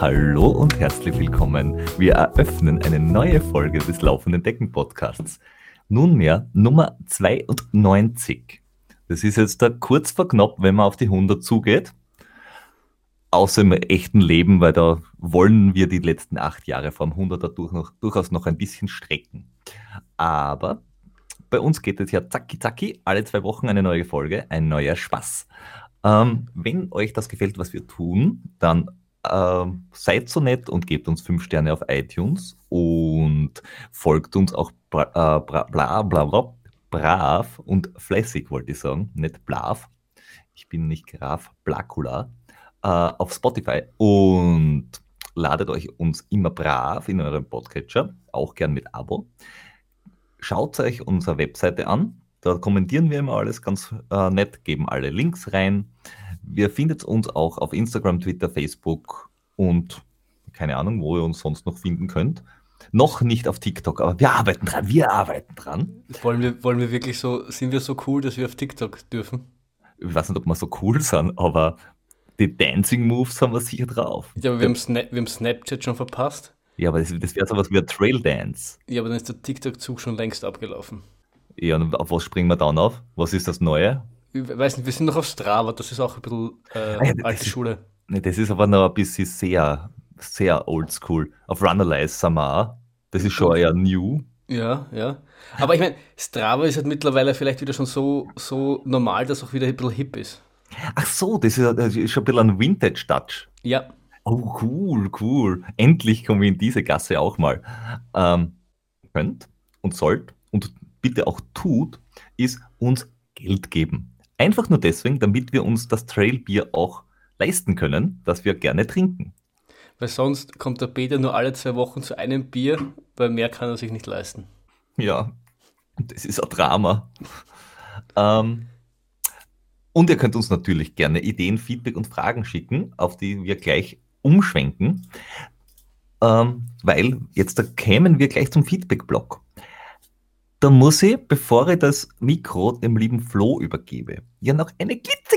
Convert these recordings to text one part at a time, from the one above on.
Hallo und herzlich willkommen. Wir eröffnen eine neue Folge des Laufenden Decken Podcasts. Nunmehr Nummer 92. Das ist jetzt da kurz vor knapp, wenn man auf die 100 zugeht. Außer im echten Leben, weil da wollen wir die letzten acht Jahre vom 100er durch noch, durchaus noch ein bisschen strecken. Aber bei uns geht es ja zacki zacki, alle zwei Wochen eine neue Folge, ein neuer Spaß. Ähm, wenn euch das gefällt, was wir tun, dann ähm, seid so nett und gebt uns fünf Sterne auf iTunes und folgt uns auch bra, äh, bra, bla, bla, bla, brav und fleißig, wollte ich sagen, nicht blav. Ich bin nicht Graf Blacula äh, auf Spotify und ladet euch uns immer brav in eurem Podcatcher, auch gern mit Abo. Schaut euch unsere Webseite an. Da kommentieren wir immer alles ganz äh, nett, geben alle Links rein. Wir findet uns auch auf Instagram, Twitter, Facebook und keine Ahnung, wo ihr uns sonst noch finden könnt. Noch nicht auf TikTok, aber wir arbeiten dran, wir arbeiten dran. Wollen wir, wollen wir wirklich so, sind wir so cool, dass wir auf TikTok dürfen? Ich weiß nicht, ob wir so cool sind, aber die Dancing Moves haben wir sicher drauf. Ja, aber wir haben, Sna wir haben Snapchat schon verpasst. Ja, aber das, das wäre sowas wie ein Trail Dance. Ja, aber dann ist der TikTok-Zug schon längst abgelaufen. Ja, und auf was springen wir dann auf? Was ist das Neue? Ich weiß nicht, wir sind noch auf Strava, das ist auch ein bisschen äh, Ah ja, alte ist- Schule. Nee, das ist aber noch ein bisschen sehr, sehr oldschool. Auf Runalyze sind wir auch. Das ist schon eher new. Ja, ja. Aber ich meine, Strava ist halt mittlerweile vielleicht wieder schon so, so normal, dass auch wieder ein bisschen hip ist. Ach so, das ist, das ist schon ein bisschen ein Vintage-Touch. Ja, Oh, cool, cool. Endlich kommen wir in diese Gasse auch mal. Ähm, könnt und sollt und bitte auch tut, ist uns Geld geben. Einfach nur deswegen, damit wir uns das Trailbier auch leisten können, das wir gerne trinken. weil sonst kommt der Peter nur alle zwei Wochen zu einem Bier, weil mehr kann er sich nicht leisten. Ja, das ist ein Drama. Ähm, und ihr könnt uns natürlich gerne Ideen, Feedback und Fragen schicken, auf die wir gleich umschwenken, ähm, weil jetzt da kämen wir gleich zum Feedback-Block. Da muss ich, bevor ich das Mikro dem lieben Flo übergebe, ja noch eine glitze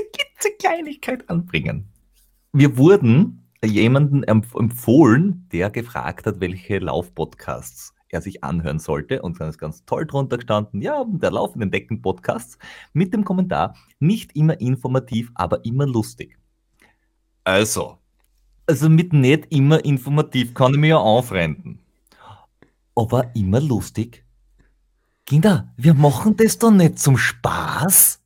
Kleinigkeit anbringen. Wir wurden jemanden empf- empfohlen, der gefragt hat, welche Laufpodcasts er sich anhören sollte. Und dann ist ganz toll drunter gestanden, ja, der laufenden Decken-Podcasts mit dem Kommentar, nicht immer informativ, aber immer lustig. Also, also mit nicht immer informativ kann ich mir ja aufrenten. Aber immer lustig? Kinder, wir machen das doch nicht zum Spaß.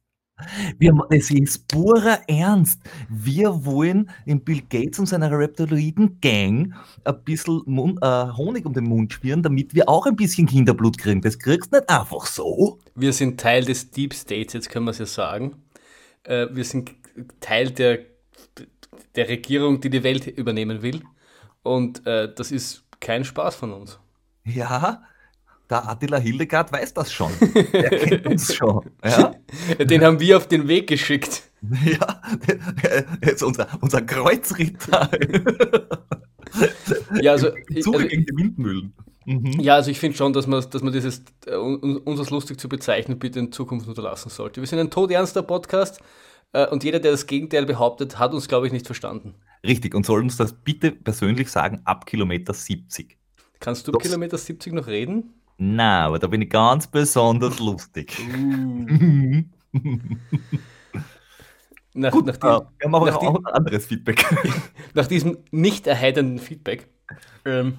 Wir, es ist purer Ernst. Wir wollen in Bill Gates und seiner Reptiloiden-Gang ein bisschen Mund, äh, Honig um den Mund schmieren, damit wir auch ein bisschen Kinderblut kriegen. Das kriegst du nicht einfach so. Wir sind Teil des Deep States, jetzt können wir es ja sagen. Äh, wir sind Teil der, der Regierung, die die Welt übernehmen will. Und äh, das ist kein Spaß von uns. Ja, der Attila Hildegard weiß das schon. Der kennt uns schon. Ja, Den haben wir auf den Weg geschickt. ja. Jetzt unser, unser Kreuzritter. Ja, also, Suche also, gegen die Windmühlen. Mhm. ja, also ich finde schon, dass man, dass man dieses, äh, un- uns als lustig zu bezeichnen, bitte in Zukunft unterlassen sollte. Wir sind ein todernster Podcast äh, und jeder, der das Gegenteil behauptet, hat uns, glaube ich, nicht verstanden. Richtig, und soll uns das bitte persönlich sagen ab Kilometer 70. Kannst du Das- Kilometer 70 noch reden? Aber da bin ich ganz besonders lustig. Nach, Gut, nach, äh, die, wir haben aber nach auch ein anderes Feedback. nach diesem nicht erheiternden Feedback ähm,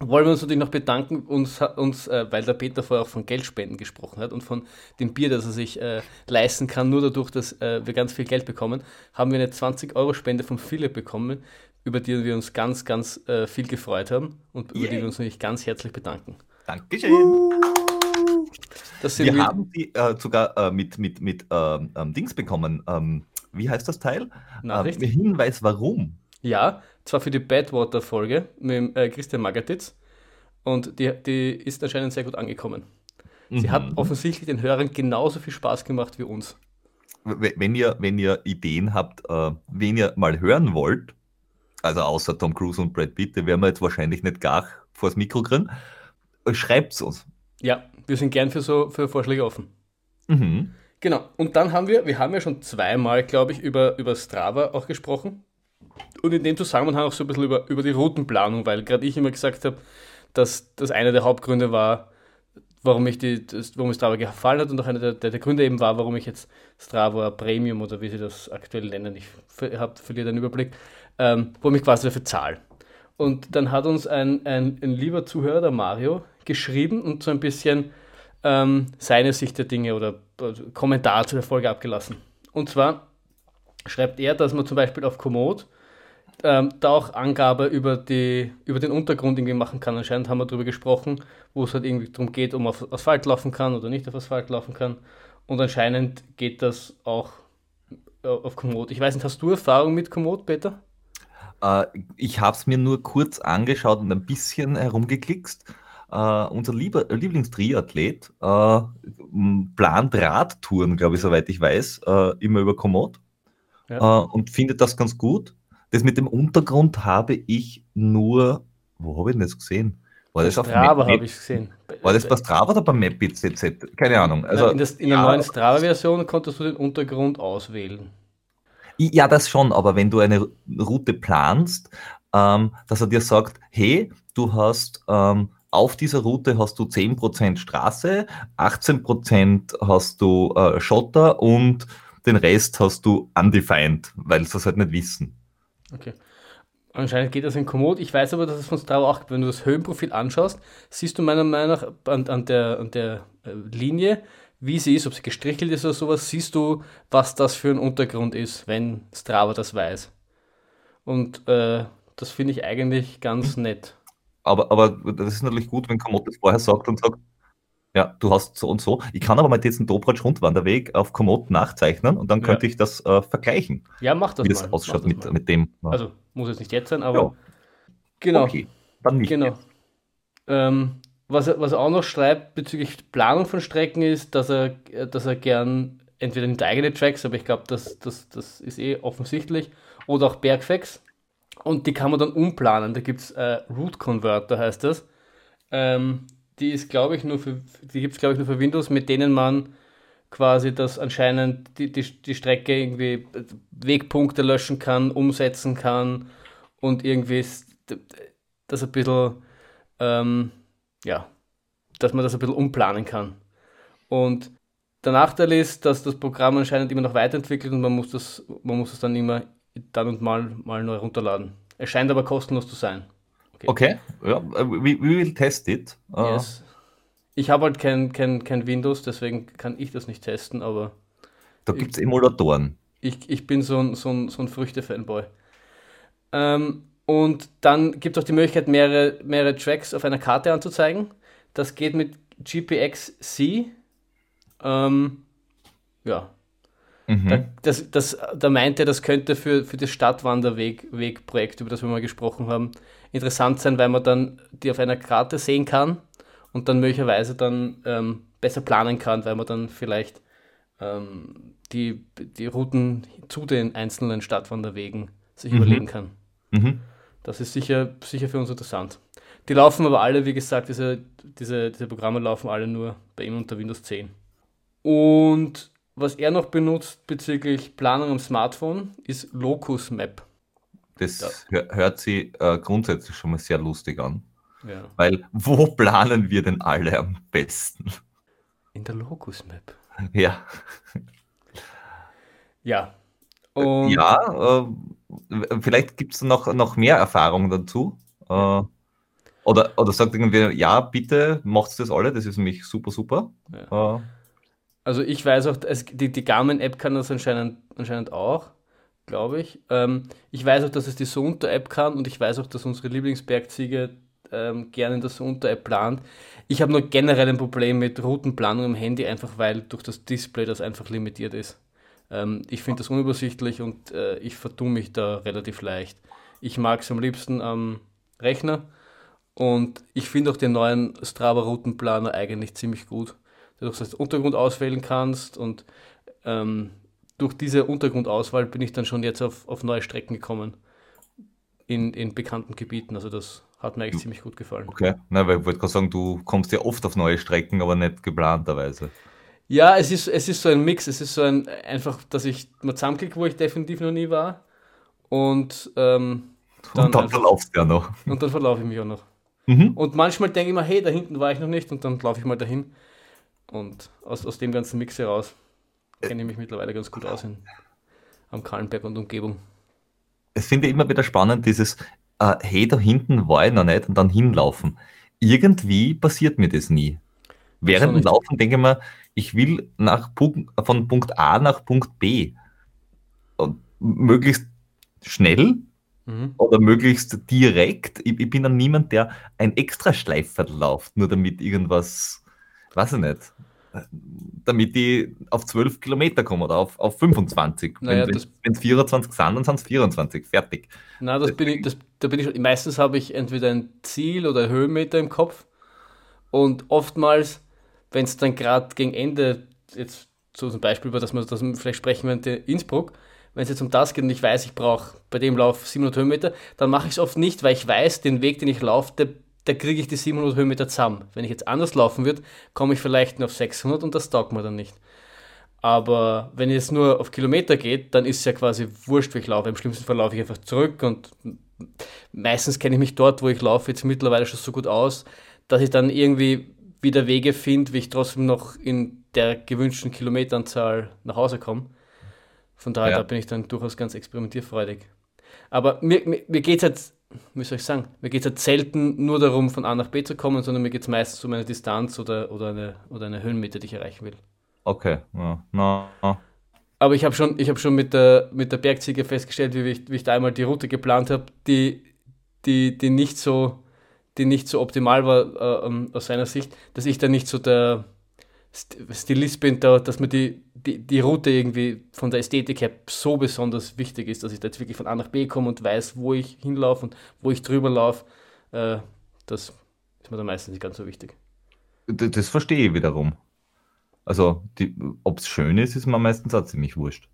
wollen wir uns natürlich noch bedanken, uns, uns äh, weil der Peter vorher auch von Geldspenden gesprochen hat und von dem Bier, das er sich äh, leisten kann, nur dadurch, dass äh, wir ganz viel Geld bekommen, haben wir eine 20-Euro-Spende von Philipp bekommen, über die wir uns ganz, ganz äh, viel gefreut haben und über die wir uns natürlich ganz herzlich bedanken. Dankeschön. Sind Wir wir, haben sie äh, sogar äh, mit, mit, mit ähm, ähm, Dings bekommen. Ähm, wie heißt das Teil? Nachricht. Ähm, Hinweis, warum. Ja, zwar für die Badwater-Folge mit äh, Christian Magatitz und die, die ist anscheinend sehr gut angekommen. Sie hat Mhm. offensichtlich den Hörern genauso viel Spaß gemacht wie uns. Wenn ihr, wenn ihr Ideen habt, äh, wen ihr mal hören wollt, also außer Tom Cruise und Brad Pitt, die werden wir jetzt wahrscheinlich nicht gar vors Mikro kriegen, schreibt es uns. Ja, wir sind gern für so für Vorschläge offen. Mhm. Genau. Und dann haben wir, wir haben ja schon zweimal, glaube ich, über, über Strava auch gesprochen. Und in dem Zusammenhang auch so ein bisschen über, über die Routenplanung, weil gerade ich immer gesagt habe, dass das einer der Hauptgründe war, warum ich die, das, warum mir Strava gefallen hat und auch einer der, der, der, Gründe eben war, warum ich jetzt Strava Premium oder wie sie das aktuell nennen, ich habe verliere den Überblick, ähm, warum ich quasi dafür zahle. Und dann hat uns ein, ein, ein lieber Zuhörer, der Mario, geschrieben und so ein bisschen ähm, seine Sicht der Dinge oder äh, Kommentar zu der Folge abgelassen. Und zwar schreibt er, dass man zum Beispiel auf Komoot ähm, da auch Angabe über, die, über den Untergrund irgendwie machen kann. Anscheinend haben wir darüber gesprochen, wo es halt irgendwie darum geht, ob man auf Asphalt laufen kann oder nicht auf Asphalt laufen kann. Und anscheinend geht das auch äh, auf Komoot. Ich weiß nicht, hast du Erfahrung mit Komoot, Peter? Äh, ich habe es mir nur kurz angeschaut und ein bisschen herumgeklickst. Uh, unser lieber, Lieblingstriathlet uh, plant Radtouren, glaube ich, soweit ich weiß, uh, immer über Komoot ja. und findet das ganz gut. Das mit dem Untergrund habe ich nur, wo habe ich denn das gesehen? War das auf Strava habe ich gesehen. War das bei Strava oder bei MapBitCZ? Keine Ahnung. Also, in, das, in der neuen Strava-Version konntest du den Untergrund auswählen. Ja, das schon, aber wenn du eine Route planst, ähm, dass er dir sagt, hey, du hast ähm, auf dieser Route hast du 10% Straße, 18% hast du äh, Schotter und den Rest hast du undefined, weil sie das halt nicht wissen. Okay. Anscheinend geht das in Komoot. Ich weiß aber, dass es von Strava auch gibt. Wenn du das Höhenprofil anschaust, siehst du meiner Meinung nach an, an der, an der äh, Linie, wie sie ist, ob sie gestrichelt ist oder sowas, siehst du, was das für ein Untergrund ist, wenn Strava das weiß. Und äh, das finde ich eigentlich ganz nett. Aber, aber das ist natürlich gut, wenn Komoot das vorher sagt und sagt, ja, du hast so und so. Ich kann aber mal diesen Dobratsch Rundwanderweg auf Komoot nachzeichnen und dann könnte ja. ich das äh, vergleichen. Ja, mach das wie mal. das ausschaut mit, mit dem. Ja. Also muss es nicht jetzt sein, aber ja. genau. Okay, dann nicht. Genau. Ähm, was, er, was er auch noch schreibt bezüglich Planung von Strecken ist, dass er, dass er gern entweder nimmt eigene Tracks, aber ich glaube, das, das, das ist eh offensichtlich, oder auch Bergfacts. Und die kann man dann umplanen. Da gibt es äh, Route Converter, heißt das. Ähm, die ist, glaube ich, nur für, die gibt es, glaube ich, nur für Windows, mit denen man quasi das anscheinend die, die, die Strecke irgendwie Wegpunkte löschen kann, umsetzen kann und irgendwie das ein bisschen, ähm, ja, dass man das ein bisschen umplanen kann. Und der Nachteil ist, dass das Programm anscheinend immer noch weiterentwickelt und man muss das, man muss es dann immer dann und mal, mal neu runterladen. Es scheint aber kostenlos zu sein. Okay, okay. ja, we, we will test it. Uh. Yes. Ich habe halt kein, kein, kein Windows, deswegen kann ich das nicht testen, aber. Da gibt es Emulatoren. Ich, ich bin so ein, so ein, so ein Früchte-Fanboy. Ähm, und dann gibt es auch die Möglichkeit, mehrere, mehrere Tracks auf einer Karte anzuzeigen. Das geht mit GPX-C. Ähm, ja. Mhm. Da, das, das, da meinte er, das könnte für, für das Stadtwanderweg-Projekt, über das wir mal gesprochen haben, interessant sein, weil man dann die auf einer Karte sehen kann und dann möglicherweise dann ähm, besser planen kann, weil man dann vielleicht ähm, die, die Routen zu den einzelnen Stadtwanderwegen sich mhm. überlegen kann. Mhm. Das ist sicher, sicher für uns interessant. Die laufen aber alle, wie gesagt, diese, diese, diese Programme laufen alle nur bei ihm unter Windows 10. Und was er noch benutzt bezüglich Planung am Smartphone ist Locus Map. Das ja. hört sich äh, grundsätzlich schon mal sehr lustig an. Ja. Weil wo planen wir denn alle am besten? In der Locus Map. Ja. Ja. Und ja, äh, vielleicht gibt es noch, noch mehr Erfahrung dazu. Äh, oder, oder sagt irgendwie, ja, bitte macht das alle, das ist nämlich super, super. Ja. Also ich weiß auch, es, die, die Garmin-App kann das anscheinend, anscheinend auch glaube ich. Ähm, ich weiß auch, dass es die Sunter-App kann und ich weiß auch, dass unsere Lieblingsbergziege ähm, gerne in der Sunter-App plant. Ich habe nur generell ein Problem mit Routenplanung am Handy, einfach weil durch das Display das einfach limitiert ist. Ähm, ich finde das unübersichtlich und äh, ich vertue mich da relativ leicht. Ich mag es am liebsten am Rechner und ich finde auch den neuen Strava-Routenplaner eigentlich ziemlich gut. Dass du das Untergrund auswählen kannst und ähm, durch diese Untergrundauswahl bin ich dann schon jetzt auf, auf neue Strecken gekommen. In, in bekannten Gebieten. Also das hat mir eigentlich ziemlich gut gefallen. Okay, Na, weil ich wollte gerade sagen, du kommst ja oft auf neue Strecken, aber nicht geplanterweise. Ja, es ist, es ist so ein Mix. Es ist so ein einfach, dass ich mal zusammenkriege, wo ich definitiv noch nie war. und ähm, dann, und dann verlaufst du ja noch. und dann verlaufe ich mich auch noch. Mhm. Und manchmal denke ich mir, hey, da hinten war ich noch nicht und dann laufe ich mal dahin. Und aus, aus dem ganzen Mix heraus kenne ich mich mittlerweile ganz gut aus in, am Kahlenberg und Umgebung. Es finde ich immer wieder spannend, dieses, äh, hey, da hinten war ich noch nicht und dann hinlaufen. Irgendwie passiert mir das nie. Während dem. Laufen denke ich mir, ich will nach Punkt, von Punkt A nach Punkt B. Und möglichst schnell Mhm. oder möglichst direkt. Ich, ich bin dann niemand, der ein extra Schleifviertel läuft, nur damit irgendwas, weiß ich nicht, damit ich auf 12 Kilometer komme oder auf, auf 25. Naja, wenn es 24 sind, dann sind es 24. Fertig. Na, das bin ich, das, da bin ich. Meistens habe ich entweder ein Ziel oder ein Höhenmeter im Kopf. Und oftmals, wenn es dann gerade gegen Ende, jetzt so zum Beispiel, über das wir, das wir vielleicht sprechen während der Innsbruck, wenn es jetzt um das geht und ich weiß, ich brauche bei dem Lauf 700 Höhenmeter, dann mache ich es oft nicht, weil ich weiß, den Weg, den ich laufe, der, da kriege ich die 700 Höhenmeter zusammen. Wenn ich jetzt anders laufen würde, komme ich vielleicht nur auf 600 und das taugt mir dann nicht. Aber wenn es nur auf Kilometer geht, dann ist es ja quasi wurscht, wie ich laufe. Im schlimmsten Fall laufe ich einfach zurück und meistens kenne ich mich dort, wo ich laufe, jetzt mittlerweile schon so gut aus, dass ich dann irgendwie wieder Wege finde, wie ich trotzdem noch in der gewünschten Kilometeranzahl nach Hause komme. Von daher Ja. da bin ich dann durchaus ganz experimentierfreudig. Aber mir, mir, mir geht es halt, wie soll ich sagen, mir geht es halt selten nur darum, von A nach B zu kommen, sondern mir geht es meistens um eine Distanz oder, oder, eine, oder eine Höhenmeter, die ich erreichen will. Okay, na, na. Aber ich habe schon, ich hab schon mit der, mit der Bergziege festgestellt, wie ich, wie ich da einmal die Route geplant habe, die, die, die, nicht so, die nicht so optimal war äh, ähm, aus seiner Sicht, dass ich da nicht so der St- Stilist bin, da, dass mir die, die, die Route irgendwie von der Ästhetik her so besonders wichtig ist, dass ich da jetzt wirklich von A nach B komme und weiß, wo ich hinlaufe und wo ich drüber laufe. Äh, das ist mir dann meistens nicht ganz so wichtig. D- Das verstehe ich wiederum. Also, ob es schön ist, ist mir meistens auch ziemlich wurscht.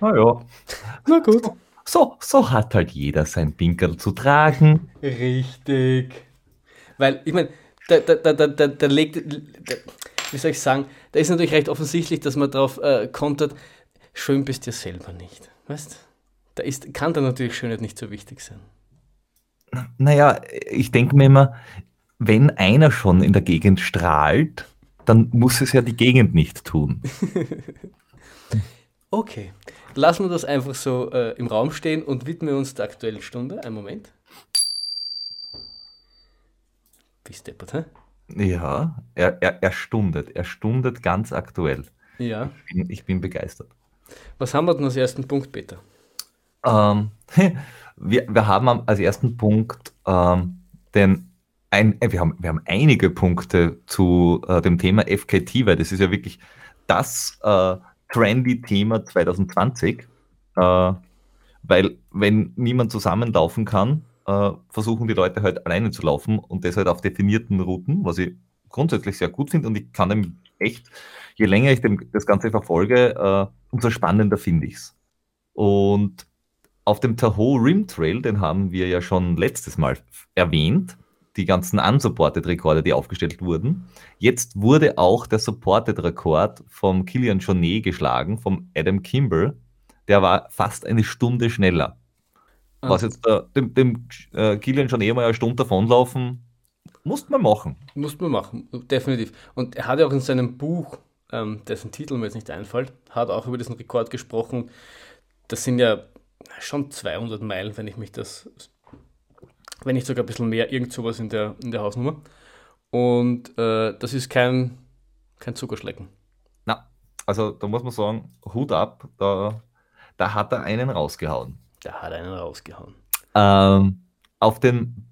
Naja, Na gut. so, so hat halt jeder sein Pinkerl zu tragen. Richtig. Weil, ich meine, da, da, da, da, da, da legt, da, wie soll ich sagen, da ist natürlich recht offensichtlich, dass man darauf äh, kontert, schön bist du selber nicht. Weißt Da ist, kann dann natürlich Schönheit nicht so wichtig sein. Naja, ich denke mir immer, wenn einer schon in der Gegend strahlt, dann muss es ja die Gegend nicht tun. Okay, lassen wir das einfach so äh, im Raum stehen und widmen uns der aktuellen Stunde. Einen Moment. Bist deppert, hä? Ja, er, er, er stundet, er stundet ganz aktuell. Ja. Ich bin, ich bin begeistert. Was haben wir denn als ersten Punkt, Peter? Ähm, wir, wir haben als ersten Punkt ähm, den ein, äh, wir, haben, wir haben einige Punkte zu äh, dem Thema FKT, weil das ist ja wirklich das äh, trendy Thema 2020. Äh, weil wenn niemand zusammenlaufen kann, äh, versuchen die Leute halt alleine zu laufen und das halt auf definierten Routen, was ich grundsätzlich sehr gut finde und ich kann dem echt, je länger ich dem, das Ganze verfolge, äh, umso spannender finde ich es. Und auf dem Tahoe Rim Trail, den haben wir ja schon letztes Mal erwähnt, die ganzen unsupported Rekorde, die aufgestellt wurden. Jetzt wurde auch der supported Rekord vom Kilian Jornet geschlagen, vom Adam Kimball. Der war fast eine Stunde schneller. Was jetzt äh, dem, dem äh, Kilian Jornet mal eine Stunde davonlaufen, musste man machen. Muss man machen, definitiv. Und er hat ja auch in seinem Buch, ähm, dessen Titel mir jetzt nicht einfällt, hat auch über diesen Rekord gesprochen. Das sind ja schon 200 Meilen, wenn ich mich das, wenn nicht sogar ein bisschen mehr, irgend sowas in der, in der Hausnummer. Und äh, das ist kein, kein Zuckerschlecken. Na, also da muss man sagen, Hut ab, da, da hat er einen rausgehauen. Der hat einen rausgehauen. Ähm, auf dem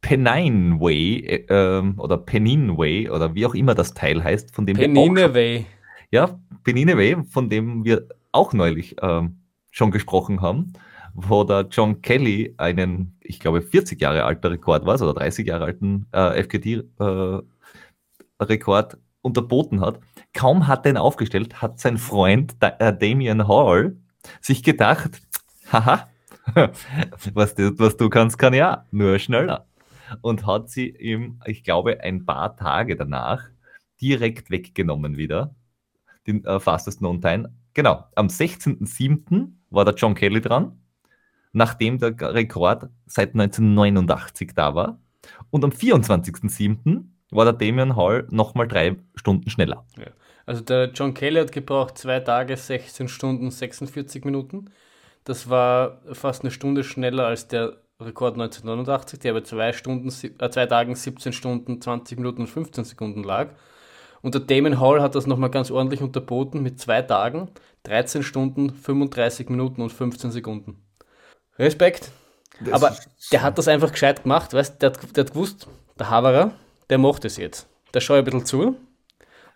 Pennine Way äh, ähm, oder Pennine Way oder wie auch immer das Teil heißt, von dem wir auch Penine Way. Ja, Benine Way, von dem wir auch neulich ähm, schon gesprochen haben, wo der John Kelly einen, ich glaube, 40 Jahre alter Rekord war, oder 30 Jahre alten äh, FKT-Rekord unterboten hat. Kaum hat er ihn aufgestellt, hat sein Freund da, äh, Damian Hall sich gedacht, haha, was du, was du kannst, kann ja, nur schneller. Und hat sie ihm, ich glaube, ein paar Tage danach direkt weggenommen wieder den äh, fastest known time. Genau, am 16.07. war der John Kelly dran nachdem der Rekord seit 1989 da war. Und am 24.07. war der Damian Hall nochmal drei Stunden schneller. Ja. Also der John Kelly hat gebraucht zwei Tage, 16 Stunden, 46 Minuten. Das war fast eine Stunde schneller als der Rekord 1989, der bei zwei, Stunden, äh, zwei Tagen, 17 Stunden, 20 Minuten und 15 Sekunden lag. Und der Damon Hall hat das nochmal ganz ordentlich unterboten mit zwei Tagen, 13 Stunden, 35 Minuten und 15 Sekunden. Respekt. Das Aber der hat das einfach gescheit gemacht, weißt der, der hat gewusst, der Haverer, der macht es jetzt. Der schaue ein bisschen zu.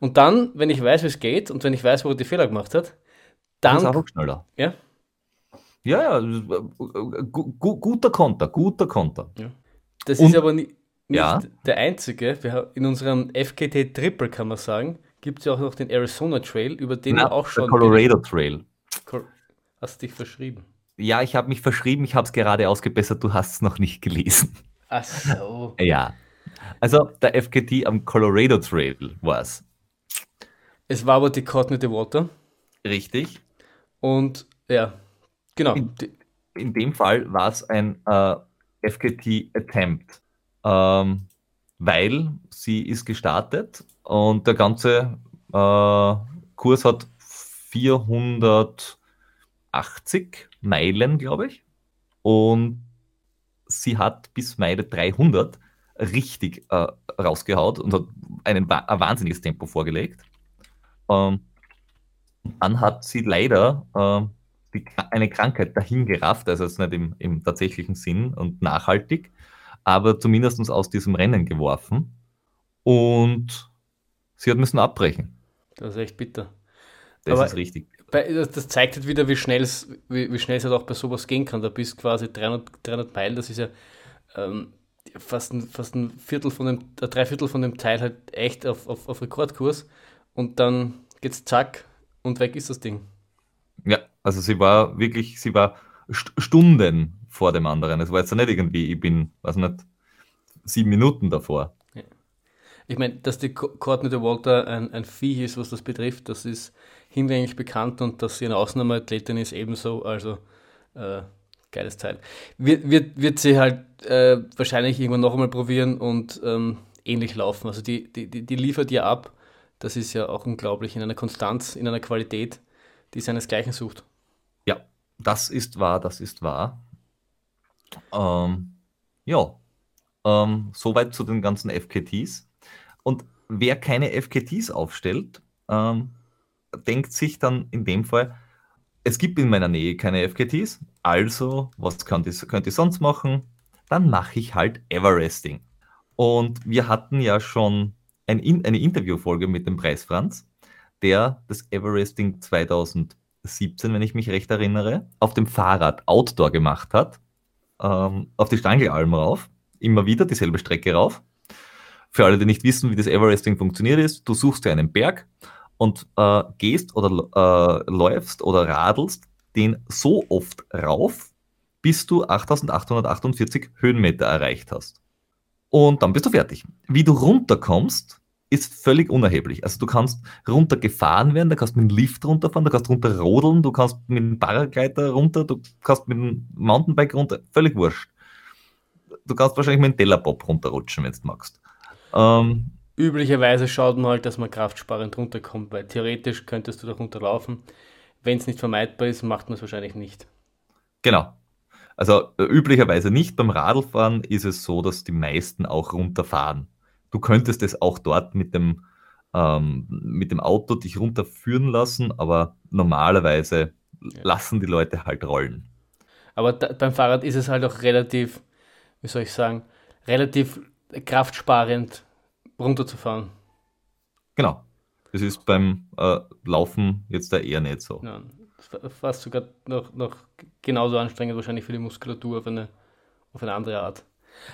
Und dann, wenn ich weiß, wie es geht und wenn ich weiß, wo er die Fehler gemacht hat, dann. Das ist auch schneller. Ja. Ja, ja, guter Konter, guter Konter. Ja. Das und, ist aber nicht, nicht ja. der einzige. In unserem FKT Triple kann man sagen, gibt es ja auch noch den Arizona Trail, über den Na, wir auch schon. Der Colorado Trail. Hast du dich verschrieben? Ja, ich habe mich verschrieben, ich habe es gerade ausgebessert, du hast es noch nicht gelesen. Ach so. Ja. Also der FKT am Colorado Trail war es. Es war aber die the Water. Richtig. Und ja, genau. In, in dem Fall war es ein äh, FKT Attempt, ähm, weil sie ist gestartet und der ganze äh, Kurs hat 480 Meilen, glaube ich. Und sie hat bis Meile 300 richtig äh, rausgehaut und hat einen, ein wahnsinniges Tempo vorgelegt. Ähm, dann hat sie leider äh, die, eine Krankheit dahingerafft, also jetzt nicht im, im tatsächlichen Sinn und nachhaltig, aber zumindest aus diesem Rennen geworfen. Und sie hat müssen abbrechen. Das ist echt bitter. Das aber ist richtig das zeigt halt wieder, wie schnell es wie, wie halt auch bei sowas gehen kann. Da bist quasi 300, 300 Meilen, das ist ja ähm, fast, ein, fast ein Viertel von dem, ein Dreiviertel von dem Teil halt echt auf, auf, auf Rekordkurs und dann geht's zack und weg ist das Ding. Ja, also sie war wirklich, sie war Stunden vor dem anderen. Es war jetzt nicht irgendwie, ich bin, weiß nicht, sieben Minuten davor. Ich meine, dass die Courtney de Walter ein, ein Vieh ist, was das betrifft, das ist hinlänglich bekannt und dass sie eine Ausnahmeathletin ist, ebenso. Also äh, geiles Teil. Wird, wird, wird sie halt äh, wahrscheinlich irgendwann noch einmal probieren und ähm, ähnlich laufen. Also die, die, die, die liefert ja ab. Das ist ja auch unglaublich in einer Konstanz, in einer Qualität, die seinesgleichen sucht. Das ist wahr, das ist wahr. Ähm, ja, ähm, soweit zu den ganzen FKTs. Und wer keine FKTs aufstellt, ähm, denkt sich dann in dem Fall, es gibt in meiner Nähe keine FKTs, also was könnt ihr, könnt ihr sonst machen? Dann mache ich halt Everesting. Und wir hatten ja schon ein, eine Interviewfolge mit dem Preis Franz, der das Everesting 2017, wenn ich mich recht erinnere, auf dem Fahrrad Outdoor gemacht hat, ähm, auf die Stangelalm rauf, immer wieder dieselbe Strecke rauf. Für alle, die nicht wissen, wie das Everesting funktioniert ist, du suchst dir einen Berg und äh, gehst oder äh, läufst oder radelst den so oft rauf, bis du 8848 Höhenmeter erreicht hast. Und dann bist du fertig. Wie du runterkommst, ist völlig unerheblich. Also du kannst runtergefahren werden, du kannst mit dem Lift runterfahren, du kannst runter rodeln, du kannst mit dem Paragleiter runter, du kannst mit dem Mountainbike runter, völlig wurscht. Du kannst wahrscheinlich mit dem Tellerpop runterrutschen, wenn du magst. Ähm, Üblicherweise schaut man halt, dass man kraftsparend runterkommt, weil theoretisch könntest du da runterlaufen. Wenn es nicht vermeidbar ist, macht man es wahrscheinlich nicht. Genau. Also äh, üblicherweise nicht. Beim Radlfahren ist es so, dass die meisten auch runterfahren. Du könntest es auch dort mit dem, ähm, mit dem Auto dich runterführen lassen, aber normalerweise ja. lassen die Leute halt rollen. Aber da, beim Fahrrad ist es halt auch relativ, wie soll ich sagen, relativ kraftsparend runterzufahren. Genau. Das ist beim äh, Laufen jetzt da eher nicht so. Ja, fast sogar noch, noch genauso anstrengend wahrscheinlich für die Muskulatur auf eine, auf eine andere Art.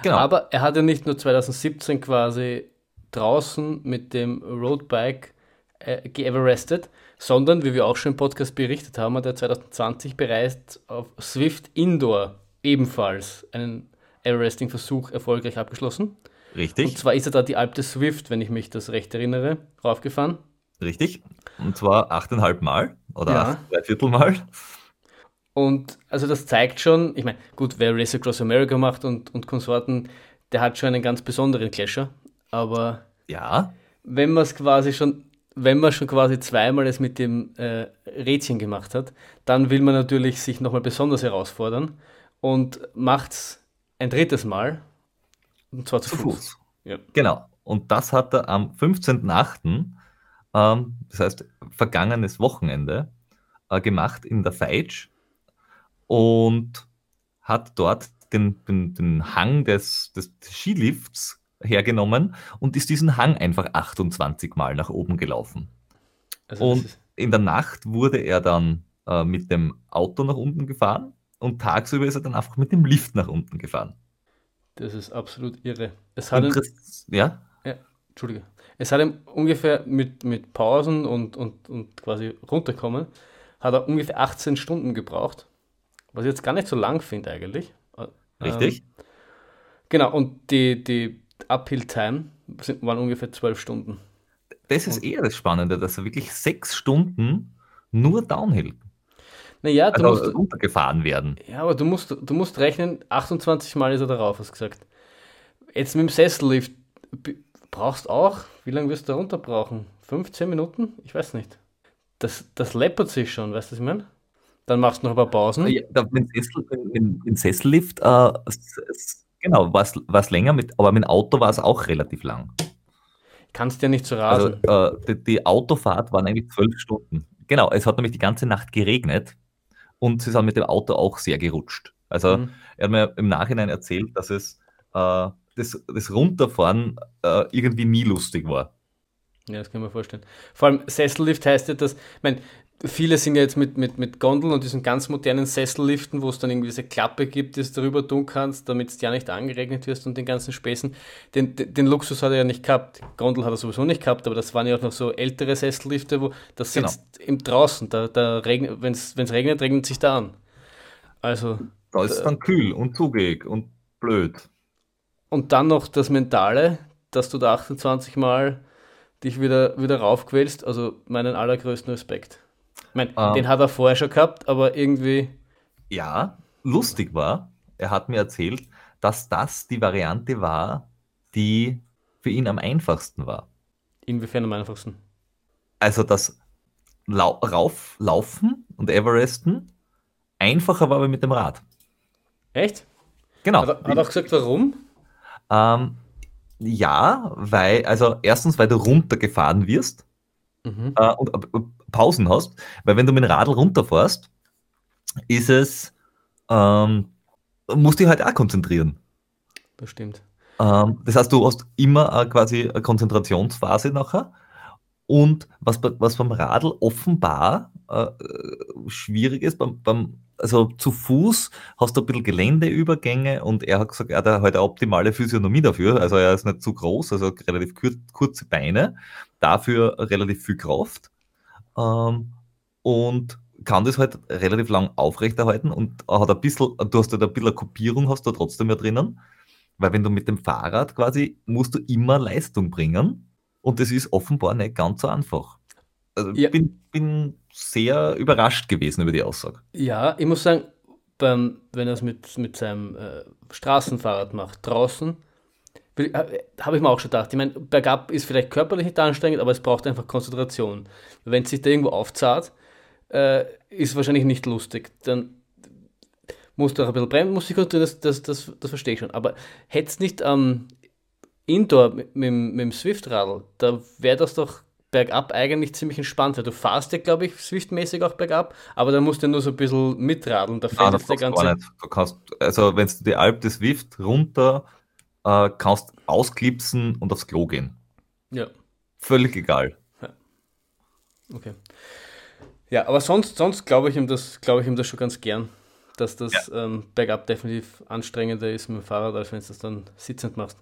Genau. Aber er hat ja nicht nur 2017 quasi draußen mit dem Roadbike äh, geeverestet, sondern, wie wir auch schon im Podcast berichtet haben, hat er 2020 bereits auf Swift Indoor ebenfalls einen Everesting-Versuch erfolgreich abgeschlossen. Richtig. Und zwar ist er da die Alp Swift, wenn ich mich das recht erinnere, raufgefahren. Richtig. Und zwar achteinhalb Mal oder ja. acht, drei Viertel Mal. Und also das zeigt schon, ich meine, gut, wer Race Across America macht und, und Konsorten, der hat schon einen ganz besonderen Clasher. Aber Ja, wenn man es quasi schon, wenn man schon quasi zweimal es mit dem äh, Rädchen gemacht hat, dann will man natürlich sich nochmal besonders herausfordern und macht es ein drittes Mal. Und zwar zu, zu Fuß. Fuß. Ja. Genau. Und das hat er am 15.8., ähm, das heißt vergangenes Wochenende, äh, gemacht in der Feitsch und hat dort den, den, den Hang des, des Skilifts hergenommen und ist diesen Hang einfach 28 Mal nach oben gelaufen. Also Und in der Nacht wurde er dann äh, mit dem Auto nach unten gefahren und tagsüber ist er dann einfach mit dem Lift nach unten gefahren. das ist absolut irre. Es hat, ihn, Interess ja? ja, Entschuldige. Es hat ihm ungefähr mit, mit Pausen und, und, und quasi runterkommen, hat er ungefähr 18 Stunden gebraucht. Was ich jetzt gar nicht so lang finde eigentlich. Richtig? Ähm, genau, und die, die Uphill-Time sind- waren ungefähr 12 Stunden. Das ist eher das Spannende, dass er wirklich sechs Stunden nur Downhill, Naja, du also musst, runtergefahren werden. ja, aber du musst, du musst rechnen, 28 Mal ist er darauf, hast du gesagt. Jetzt mit dem Sessellift brauchst auch, wie lange wirst du da runter brauchen? 15 Minuten? Ich weiß nicht. Das, das läppert sich schon, weißt du, was ich meine? Dann machst du noch ein paar Pausen. Ja, mit, Sessel, mit, mit Sessellift, äh, genau, war es länger, mit, aber mit dem Auto war es auch relativ lang. Kannst ja nicht so Also rasen. äh, die, die Autofahrt waren eigentlich zwölf Stunden. Genau, es hat nämlich die ganze Nacht geregnet und sie sind mit dem Auto auch sehr gerutscht. Also Mhm. er hat mir im Nachhinein erzählt, dass es äh, das, das Runterfahren äh, irgendwie nie lustig war. Ja, das kann man vorstellen. Vor allem Sessellift heißt ja, dass, ich meine, viele sind ja jetzt mit, mit, mit Gondeln und diesen ganz modernen Sesselliften, wo es dann irgendwie diese Klappe gibt, die du darüber tun kannst, damit es ja nicht angeregnet wirst und den ganzen Späßen. Den, den, den Luxus hat er ja nicht gehabt. Gondel hat er sowieso nicht gehabt, aber das waren ja auch noch so ältere Sessellifte, wo das Genau. sitzt im draußen, da, da regnet, wenn es regnet, regnet sich da an. Also, Da ist es dann kühl und zugig und blöd. und dann noch das Mentale, dass du da 28 Mal dich wieder, wieder raufquälst, also meinen allergrößten Respekt. Ich meine, Ähm. den hat er vorher schon gehabt, aber irgendwie, Ja, lustig war, er hat mir erzählt, dass das die Variante war, die für ihn am einfachsten war. inwiefern am einfachsten. Also das Lau Rauflaufen und Everesten einfacher war aber mit dem Rad. Echt? Genau. Hat er, hat auch gesagt, warum? Ähm, ja, weil, also erstens, weil du runtergefahren wirst Mhm. äh, und Pausen hast, weil wenn du mit dem Radl runterfährst, ist es, ähm, musst dich halt auch konzentrieren. Das stimmt. Ähm, das heißt, du hast immer äh, quasi eine Konzentrationsphase nachher. Und was, was beim Radl offenbar äh, schwierig ist, beim, beim, also zu Fuß hast du ein bisschen Geländeübergänge und er hat gesagt, er hat halt eine optimale Physiognomie dafür. Also er ist nicht zu groß, also relativ kur kurze Beine, dafür relativ viel Kraft ähm, und kann das halt relativ lang aufrechterhalten und hat ein bisschen, du hast halt ein bisschen eine Kopierung hast du trotzdem ja drinnen. Weil wenn du mit dem Fahrrad quasi, musst du immer Leistung bringen und das ist offenbar nicht ganz so einfach. Also ich Ja. bin, bin sehr überrascht gewesen über die Aussage. Ja, ich muss sagen, beim, wenn er es mit, mit seinem äh, Straßenfahrrad macht, draußen, habe ich mir auch schon gedacht. Ich meine, bergab ist vielleicht körperlich nicht anstrengend, aber es braucht einfach Konzentration. Wenn es sich da irgendwo aufzahlt, äh, ist wahrscheinlich nicht lustig. Dann musst du auch ein bisschen bremsen, musst dich konzentrieren, das, das, das, das verstehe ich schon. Aber hätte es nicht am Indoor mit, mit, dem- mit dem Swift-Radl, da wäre das doch bergab eigentlich ziemlich entspannt, weil du fahrst ja, glaube ich, Swift-mäßig auch bergab, aber da musst du nur so ein bisschen mitradeln, da Ah, fällt das ganze... nicht. Du kannst, also wenn du die Alp des Swift runter äh, kannst ausklipsen und aufs Klo gehen. Ja, Völlig egal. okay. Ja, aber sonst, sonst glaube ich ihm das, glaube ich ihm das schon ganz gern, dass das ähm, bergab definitiv anstrengender ist mit dem Fahrrad, als wenn du das dann sitzend machst.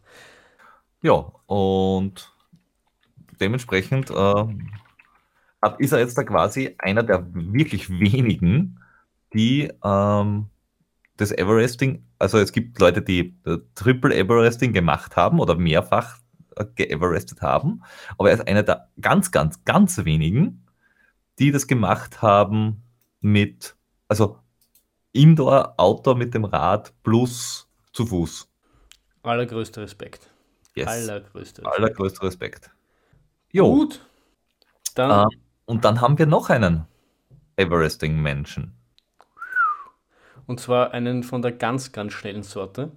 Ja, und dementsprechend äh, ist er jetzt da quasi einer der wirklich wenigen, die ähm, das Everesting, also es gibt Leute, die äh, Triple Everesting gemacht haben oder mehrfach äh, geeverestet haben, aber er ist einer der ganz, ganz, ganz wenigen, die das gemacht haben mit, also Indoor, Outdoor mit dem Rad plus zu Fuß. Allergrößter Respekt. Yes. Allergrößter Respekt. Allergrößter Respekt. Jo. Gut. Dann Äh, und dann haben wir noch einen Everesting-Menschen. Und zwar einen von der ganz, ganz schnellen Sorte.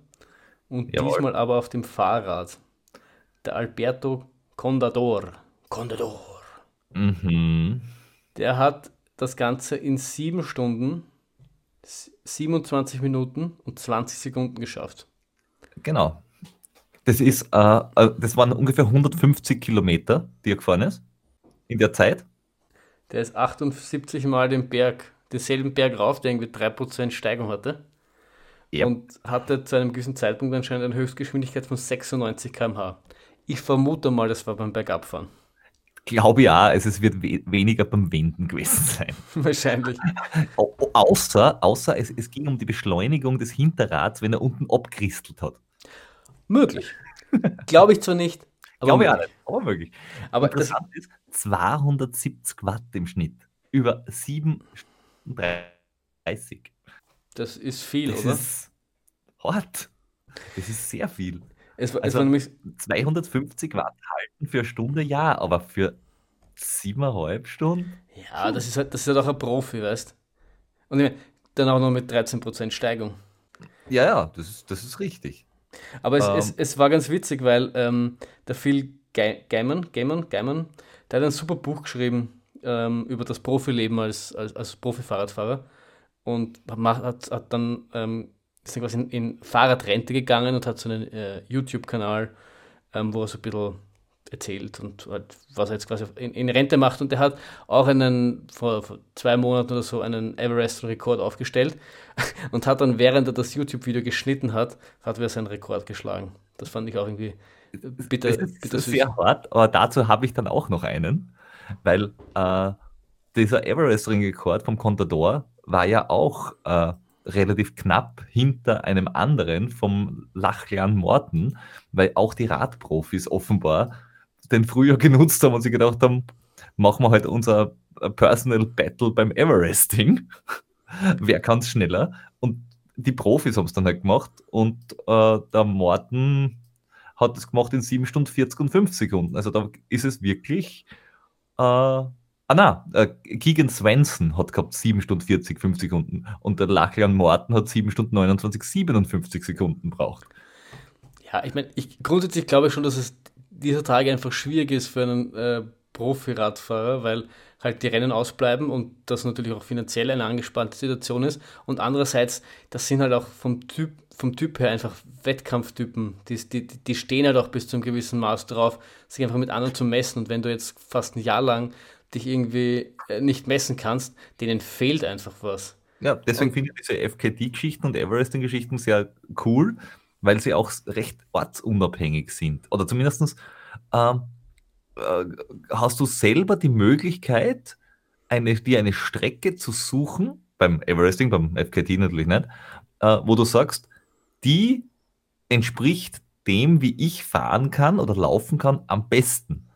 Und Jawohl. diesmal aber auf dem Fahrrad. Der Alberto Condador. Condador. Mhm. Der hat das Ganze in 7 Stunden, s- 27 Minuten und 20 Sekunden geschafft. Genau. Das ist, äh, äh, das waren ungefähr 150 Kilometer, die er gefahren ist. In der Zeit. Der ist 78 Mal den Berg, denselben Berg rauf, der irgendwie 3% Steigung hatte. Ja. Und hatte zu einem gewissen Zeitpunkt anscheinend eine Höchstgeschwindigkeit von 96 km/h. Ich vermute mal, das war beim Bergabfahren. Glaube ja, also es wird we weniger beim Wenden gewesen sein. Wahrscheinlich. Außer, außer es, es ging um die Beschleunigung des Hinterrads, wenn er unten abkristelt hat. Möglich. Glaube ich zwar nicht, aber Glaube ich auch nicht, aber möglich. Aber Interessant ist, 270 Watt im Schnitt über sieben Stunden. 38. Das ist viel, das oder? Das ist hart. Das ist sehr viel. Es, war, also es nämlich... 250 Watt halten für eine Stunde, ja, aber für siebeneinhalb Stunden? Ja, das ist halt, das ist halt auch ein Profi, weißt du? Und ich mein, dann auch noch mit 13% Steigung. Ja, ja, das ist, das ist richtig. Aber es, ähm, es, es war ganz witzig, weil ähm, der Phil Gaiman, Gaiman, Gaiman, der hat ein super Buch geschrieben, ähm, über das Profileben als, als, als Profi-Fahrradfahrer und hat, hat dann ähm, ist dann quasi in, in Fahrradrente gegangen und hat so einen äh, YouTube-Kanal, ähm, wo er so ein bisschen erzählt und halt, was er jetzt quasi in, in Rente macht. Und der hat auch einen, vor, vor zwei Monaten oder so, einen Everest-Rekord aufgestellt und hat dann, während er das YouTube-Video geschnitten hat, hat er seinen Rekord geschlagen. Das fand ich auch irgendwie bitter, das ist bitter süß. sehr hart, aber dazu habe ich dann auch noch einen, weil äh, dieser Everest-Ring-Rekord vom Contador war ja auch äh, relativ knapp hinter einem anderen vom Lachlan Morton, weil auch die Radprofis offenbar den früher genutzt haben und sich gedacht haben, machen wir halt unser äh, Personal Battle beim Everesting. Wer kann es schneller? Und die Profis haben es dann halt gemacht und äh, der Morton hat es gemacht in 7 Stunden 40 und 5 Sekunden. Also da ist es wirklich. Äh, ah, na, äh, Keegan Swenson hat gehabt 7 Stunden 40, 5 Sekunden. Und der Lachlan Morton hat 7 Stunden 29, 57 Sekunden braucht. Ja, ich meine, ich, grundsätzlich glaube ich schon, dass es dieser Tage einfach schwierig ist für einen äh, Profi-Radfahrer, weil halt die Rennen ausbleiben und das natürlich auch finanziell eine angespannte Situation ist. Und andererseits, das sind halt auch vom Typ, vom Typ her einfach Wettkampftypen. Die, die, die stehen halt auch bis zu einem gewissen Maß drauf, sich einfach mit anderen zu messen. Und wenn du jetzt fast ein Jahr lang dich irgendwie äh, nicht messen kannst, denen fehlt einfach was. Ja, deswegen finde ich diese FKT-Geschichten und Everesting-Geschichten sehr cool, weil sie auch recht ortsunabhängig sind. Oder zumindest ähm, äh, hast du selber die Möglichkeit, eine, dir eine Strecke zu suchen, beim Everesting, beim FKT natürlich nicht, äh, wo du sagst, die entspricht dem, wie ich fahren kann oder laufen kann, am besten.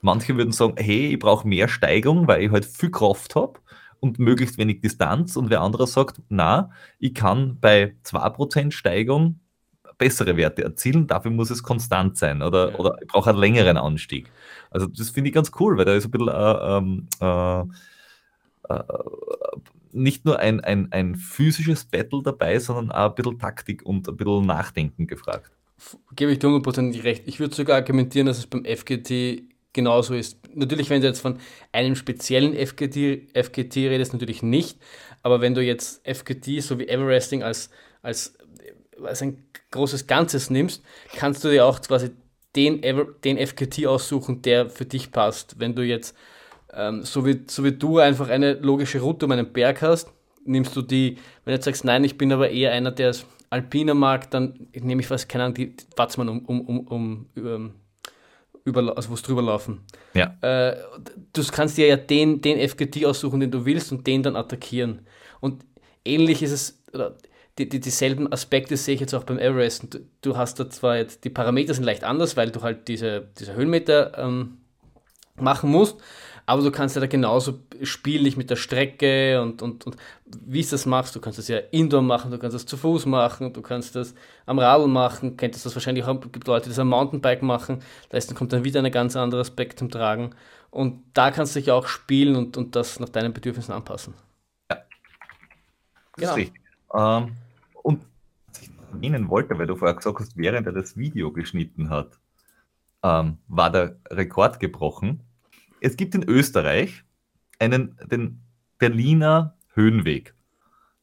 Manche würden sagen, hey, ich brauche mehr Steigung, weil ich halt viel Kraft habe und möglichst wenig Distanz. Und wer anderer sagt, na, ich kann bei 2% Steigung bessere Werte erzielen, dafür muss es konstant sein oder, Ja. oder ich brauche einen längeren Anstieg. Also das finde ich ganz cool, weil da ist ein bisschen äh, ähm, äh, äh, nicht nur ein, ein, ein physisches Battle dabei, sondern auch ein bisschen Taktik und ein bisschen Nachdenken gefragt. Gebe ich dir hundertprozentig recht. Ich würde sogar argumentieren, dass es beim FGT genauso ist. Natürlich, wenn du jetzt von einem speziellen FGT, FGT redest, natürlich nicht. Aber wenn du jetzt FGT sowie Everesting als, als, als ein großes Ganzes nimmst, kannst du dir auch quasi den, den FGT aussuchen, der für dich passt. Wenn du jetzt, ähm, so, wie, so wie du einfach eine logische Route um einen Berg hast, nimmst du die, wenn du jetzt sagst, nein, ich bin aber eher einer, der es alpiner mag, dann nehme ich was, keine Ahnung, die, Watzmann um, um, um, um, um über, also wo es drüber laufen. Ja. Äh, du kannst dir ja den, den FGT aussuchen, den du willst und den dann attackieren. Und ähnlich ist es, oder die, die, dieselben Aspekte sehe ich jetzt auch beim Everest. Du, du hast da zwar jetzt, die Parameter sind leicht anders, weil du halt diese, diese Höhenmeter ähm, machen musst, aber du kannst ja da genauso spiellich mit der Strecke und, und, und wie du das machst. Du kannst das ja indoor machen, du kannst das zu Fuß machen, du kannst das am Radl machen, könntest das wahrscheinlich auch, gibt Leute, die das am Mountainbike machen, da ist, kommt dann wieder ein ganz anderer Aspekt zum Tragen. Und da kannst du dich auch spielen und, und das nach deinen Bedürfnissen anpassen. Ja. Das genau. ist richtig. Ähm, erwähnen wollte, weil du vorher gesagt hast, während er das Video geschnitten hat, ähm, war der Rekord gebrochen. Es gibt in Österreich einen, den Berliner Höhenweg.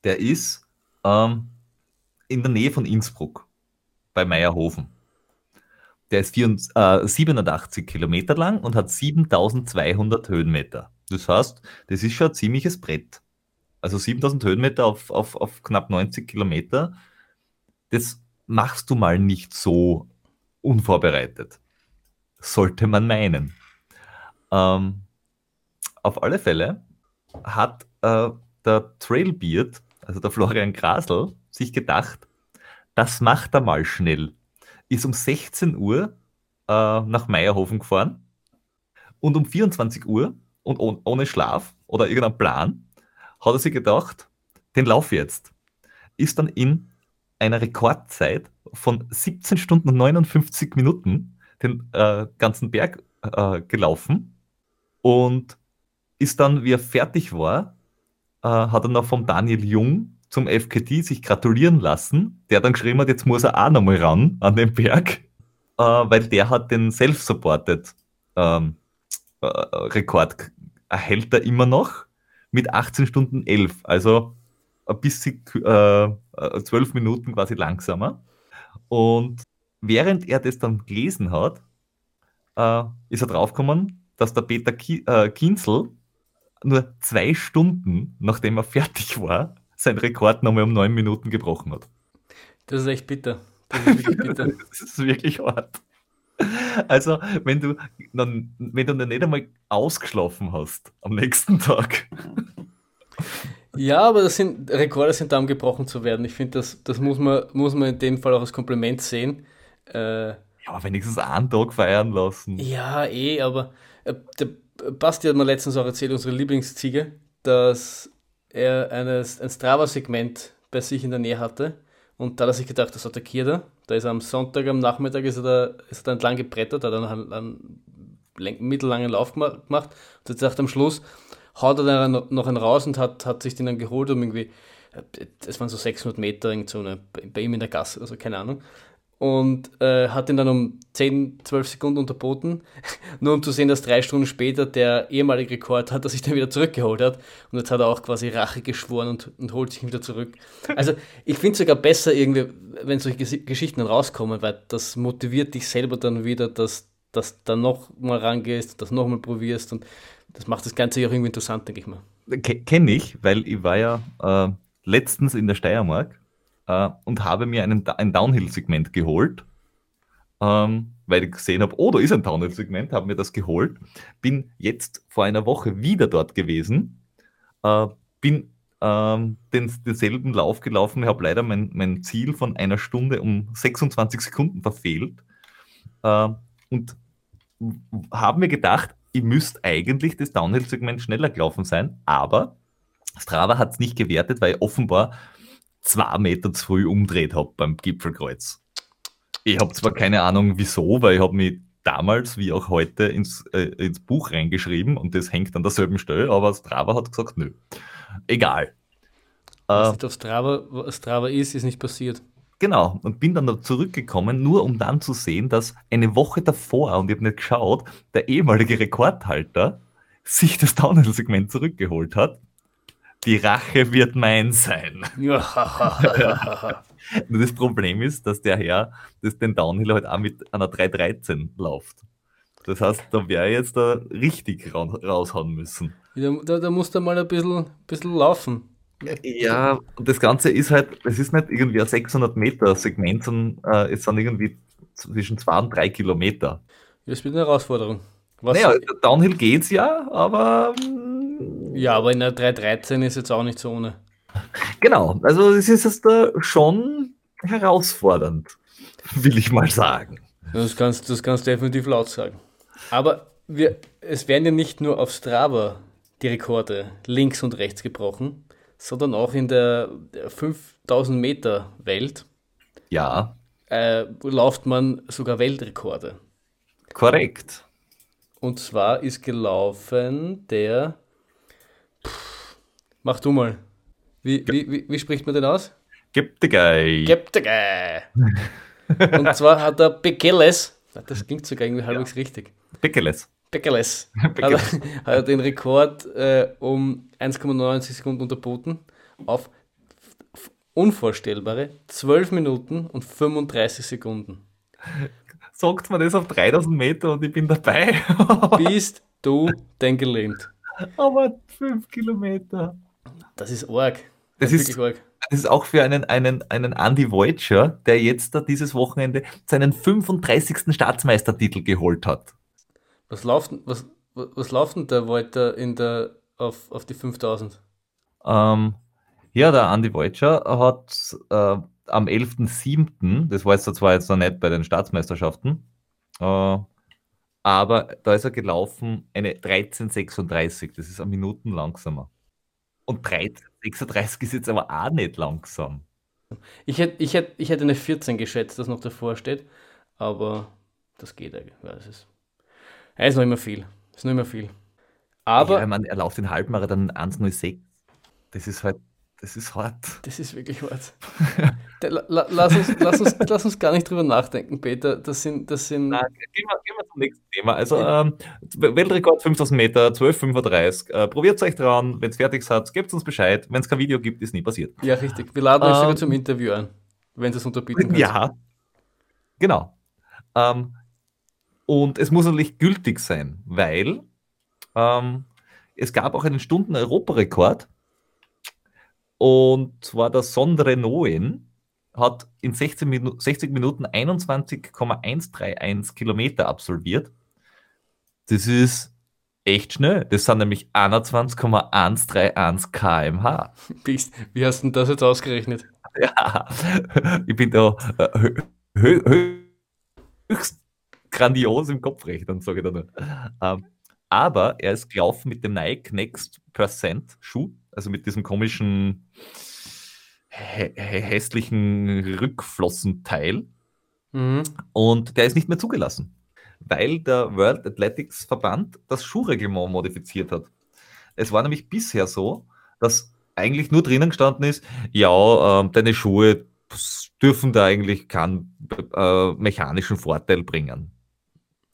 Der ist ähm, in der Nähe von Innsbruck bei Meierhofen. Der ist 4, äh, 87 Kilometer lang und hat 7200 Höhenmeter. Das heißt, das ist schon ein ziemliches Brett. Also 7000 Höhenmeter auf, auf, auf knapp 90 Kilometer. Das machst du mal nicht so unvorbereitet. Sollte man meinen. Ähm, auf alle Fälle hat äh, der Trailbeard, also der Florian Grasel, sich gedacht, das macht er mal schnell. Ist um 16 Uhr äh, nach Meierhofen gefahren und um 24 Uhr und oh ohne Schlaf oder irgendeinen Plan hat er sich gedacht, den Lauf jetzt. Ist dann in einer Rekordzeit von 17 Stunden und 59 Minuten den äh, ganzen Berg äh, gelaufen und ist dann, wie er fertig war, äh, hat er noch vom Daniel Jung zum FKT sich gratulieren lassen. Der dann geschrieben hat, jetzt muss er auch nochmal ran an den Berg, äh, weil der hat den Self-Supported ähm, äh, Rekord erhält er immer noch mit 18 Stunden 11, also ein bisschen äh, zwölf Minuten quasi langsamer. Und während er das dann gelesen hat, äh, ist er draufgekommen, dass der Peter Ki äh, Kinzel nur zwei Stunden, nachdem er fertig war, seinen Rekord nochmal um neun Minuten gebrochen hat. Das ist echt bitter. Das ist wirklich bitter. das ist wirklich hart. Also, wenn du, dann, wenn du dann nicht einmal ausgeschlafen hast am nächsten Tag. Ja, aber das sind, Rekorde sind da, um gebrochen zu werden. Ich finde, das, das muss, man, muss man in dem Fall auch als Kompliment sehen. Äh, ja, aber wenigstens einen Tag feiern lassen. Ja, eh, aber äh, der Basti hat mir letztens auch erzählt, unsere Lieblingsziege, dass er eines, ein Strava-Segment bei sich in der Nähe hatte. Und da hat er sich gedacht, das attackiert er. Da ist er am Sonntag, am Nachmittag ist er da, ist er da entlang gebrettert, hat dann einen, einen mittellangen Lauf gemacht. Und jetzt sagt am Schluss, haut er dann noch einen raus und hat, hat sich den dann geholt um irgendwie, es waren so 600 Meter so eine, bei ihm in der Gasse, also keine Ahnung und äh, hat ihn dann um 10, 12 Sekunden unterboten, nur um zu sehen, dass drei Stunden später der ehemalige Rekord hat, dass sich dann wieder zurückgeholt hat. Und jetzt hat er auch quasi Rache geschworen und, und holt sich wieder zurück. Also ich finde es sogar besser irgendwie, wenn solche Geschichten dann rauskommen, weil das motiviert dich selber dann wieder, dass, dass du da nochmal rangehst, das nochmal probierst und das macht das Ganze ja irgendwie interessant, denke ich mal. Kenne ich, weil ich war ja äh, letztens in der Steiermark äh, und habe mir einen, ein Downhill-Segment geholt, ähm, weil ich gesehen habe, oh, da ist ein Downhill-Segment, habe mir das geholt, bin jetzt vor einer Woche wieder dort gewesen, äh, bin ähm, den, denselben Lauf gelaufen, habe leider mein, mein Ziel von einer Stunde um 26 Sekunden verfehlt. Äh, und habe mir gedacht, ich müsste eigentlich das Downhill-Segment schneller gelaufen sein, aber Strava hat es nicht gewertet, weil offenbar zwei Meter zu früh umdreht habe beim Gipfelkreuz. Ich habe zwar keine Ahnung wieso, weil ich habe mich damals wie auch heute ins, äh, ins Buch reingeschrieben und das hängt an derselben Stelle, aber Strava hat gesagt, nö. Egal. Was äh, nicht auf Strava, Strava ist, ist nicht passiert. Genau, und bin dann zurückgekommen, nur um dann zu sehen, dass eine Woche davor, und ich habe nicht geschaut, der ehemalige Rekordhalter sich das Downhill-Segment zurückgeholt hat die Rache wird mein sein. das Problem ist, dass der Herr das den Downhill halt auch mit einer 313 läuft. Das heißt, da wäre jetzt da richtig raushauen müssen. Da, da, da muss er mal ein bisschen, bisschen laufen. Ja, und das Ganze ist halt, es ist nicht irgendwie ein 600 Meter Segment, sondern äh, es sind irgendwie zwischen zwei und drei Kilometer. Das wird eine Herausforderung. Was naja, Downhill geht's ja, aber ja, aber in der 313 ist jetzt auch nicht so ohne. Genau, also es ist jetzt da schon herausfordernd, will ich mal sagen. Das kannst du das kannst definitiv laut sagen. Aber wir, es werden ja nicht nur auf Strava die Rekorde links und rechts gebrochen, sondern auch in der 5000 Meter Welt Ja, äh, läuft man sogar Weltrekorde. korrekt. Und zwar ist gelaufen der. Pff, mach du mal. Wie, wie, wie, wie spricht man den aus? Gib die Gei. Geptige. Und zwar hat er Bekeles, das klingt sogar irgendwie halbwegs richtig. Pickeles. Bekeles hat, er- hat er den Rekord äh, um 1,99 Sekunden unterboten auf unvorstellbare 12 Minuten und 35 Sekunden. Sagt man das auf 3000 Meter und ich bin dabei. Bist du denn gelähmt? Aber 5 Kilometer. Das ist arg. Das ist ist- wirklich arg. Das ist auch für einen, einen, einen Andy Voitscher, der jetzt da dieses Wochenende seinen 35. Staatsmeistertitel geholt hat. Was läuft, was, was, läuft denn der Walter in der, auf, auf die 5000? Ähm, ja, der Andy Voitscher hat äh, am 11.07., das war jetzt zwar jetzt noch nicht bei den Staatsmeisterschaften, äh, aber da ist er gelaufen eine 13,36, das ist eine Minuten langsamer. Und 13,36 ist jetzt aber auch nicht langsam. Ich hätte ich hätt, ich hätt eine 14 geschätzt, das noch davor steht, aber das geht eigentlich. Ja, es ist, ja, ist noch immer viel. Ist noch immer viel. Aber ja, meine, er läuft den Halbmarathon 1,06. Das ist halt, das ist hart. das ist wirklich hart. Lass, uns, lass, uns, lass uns gar nicht drüber nachdenken, Peter. Das sind, das sind Na, gehen, wir, gehen wir zum nächsten Thema. Also, ähm, Weltrekord 5000 Meter, 12,35. Äh, Probiert euch dran. Wenn es fertig seid, gebt uns Bescheid. Wenn es kein Video gibt, ist nie passiert. ja richtig. Wir laden euch sogar Ähm, zum Interview ein, wenn es unterbieten können. Ja, genau. Ähm, und es muss natürlich gültig sein, weil ähm, es gab auch einen Stunden-Europarekord. Und zwar der Sondre Noen hat in 16 Minu 60 Minuten 21,131 Kilometer absolviert. Das ist echt schnell. Das sind nämlich 21,131 km/h. Wie hast du denn das jetzt ausgerechnet? Ja, ich bin da äh, hö hö hö höchst grandios im Kopfrechnen, sage ich da nur. Ähm, aber er ist gelaufen mit dem Nike Next Percent Schuh, also mit diesem komischen hä hä hässlichen Rückflossenteil. Mhm. Und der ist nicht mehr zugelassen, weil der World Athletics Verband das Schuhreglement modifiziert hat. Es war nämlich bisher so, dass eigentlich nur drinnen gestanden ist, ja, ähm, deine Schuhe dürfen da eigentlich keinen äh, mechanischen Vorteil bringen.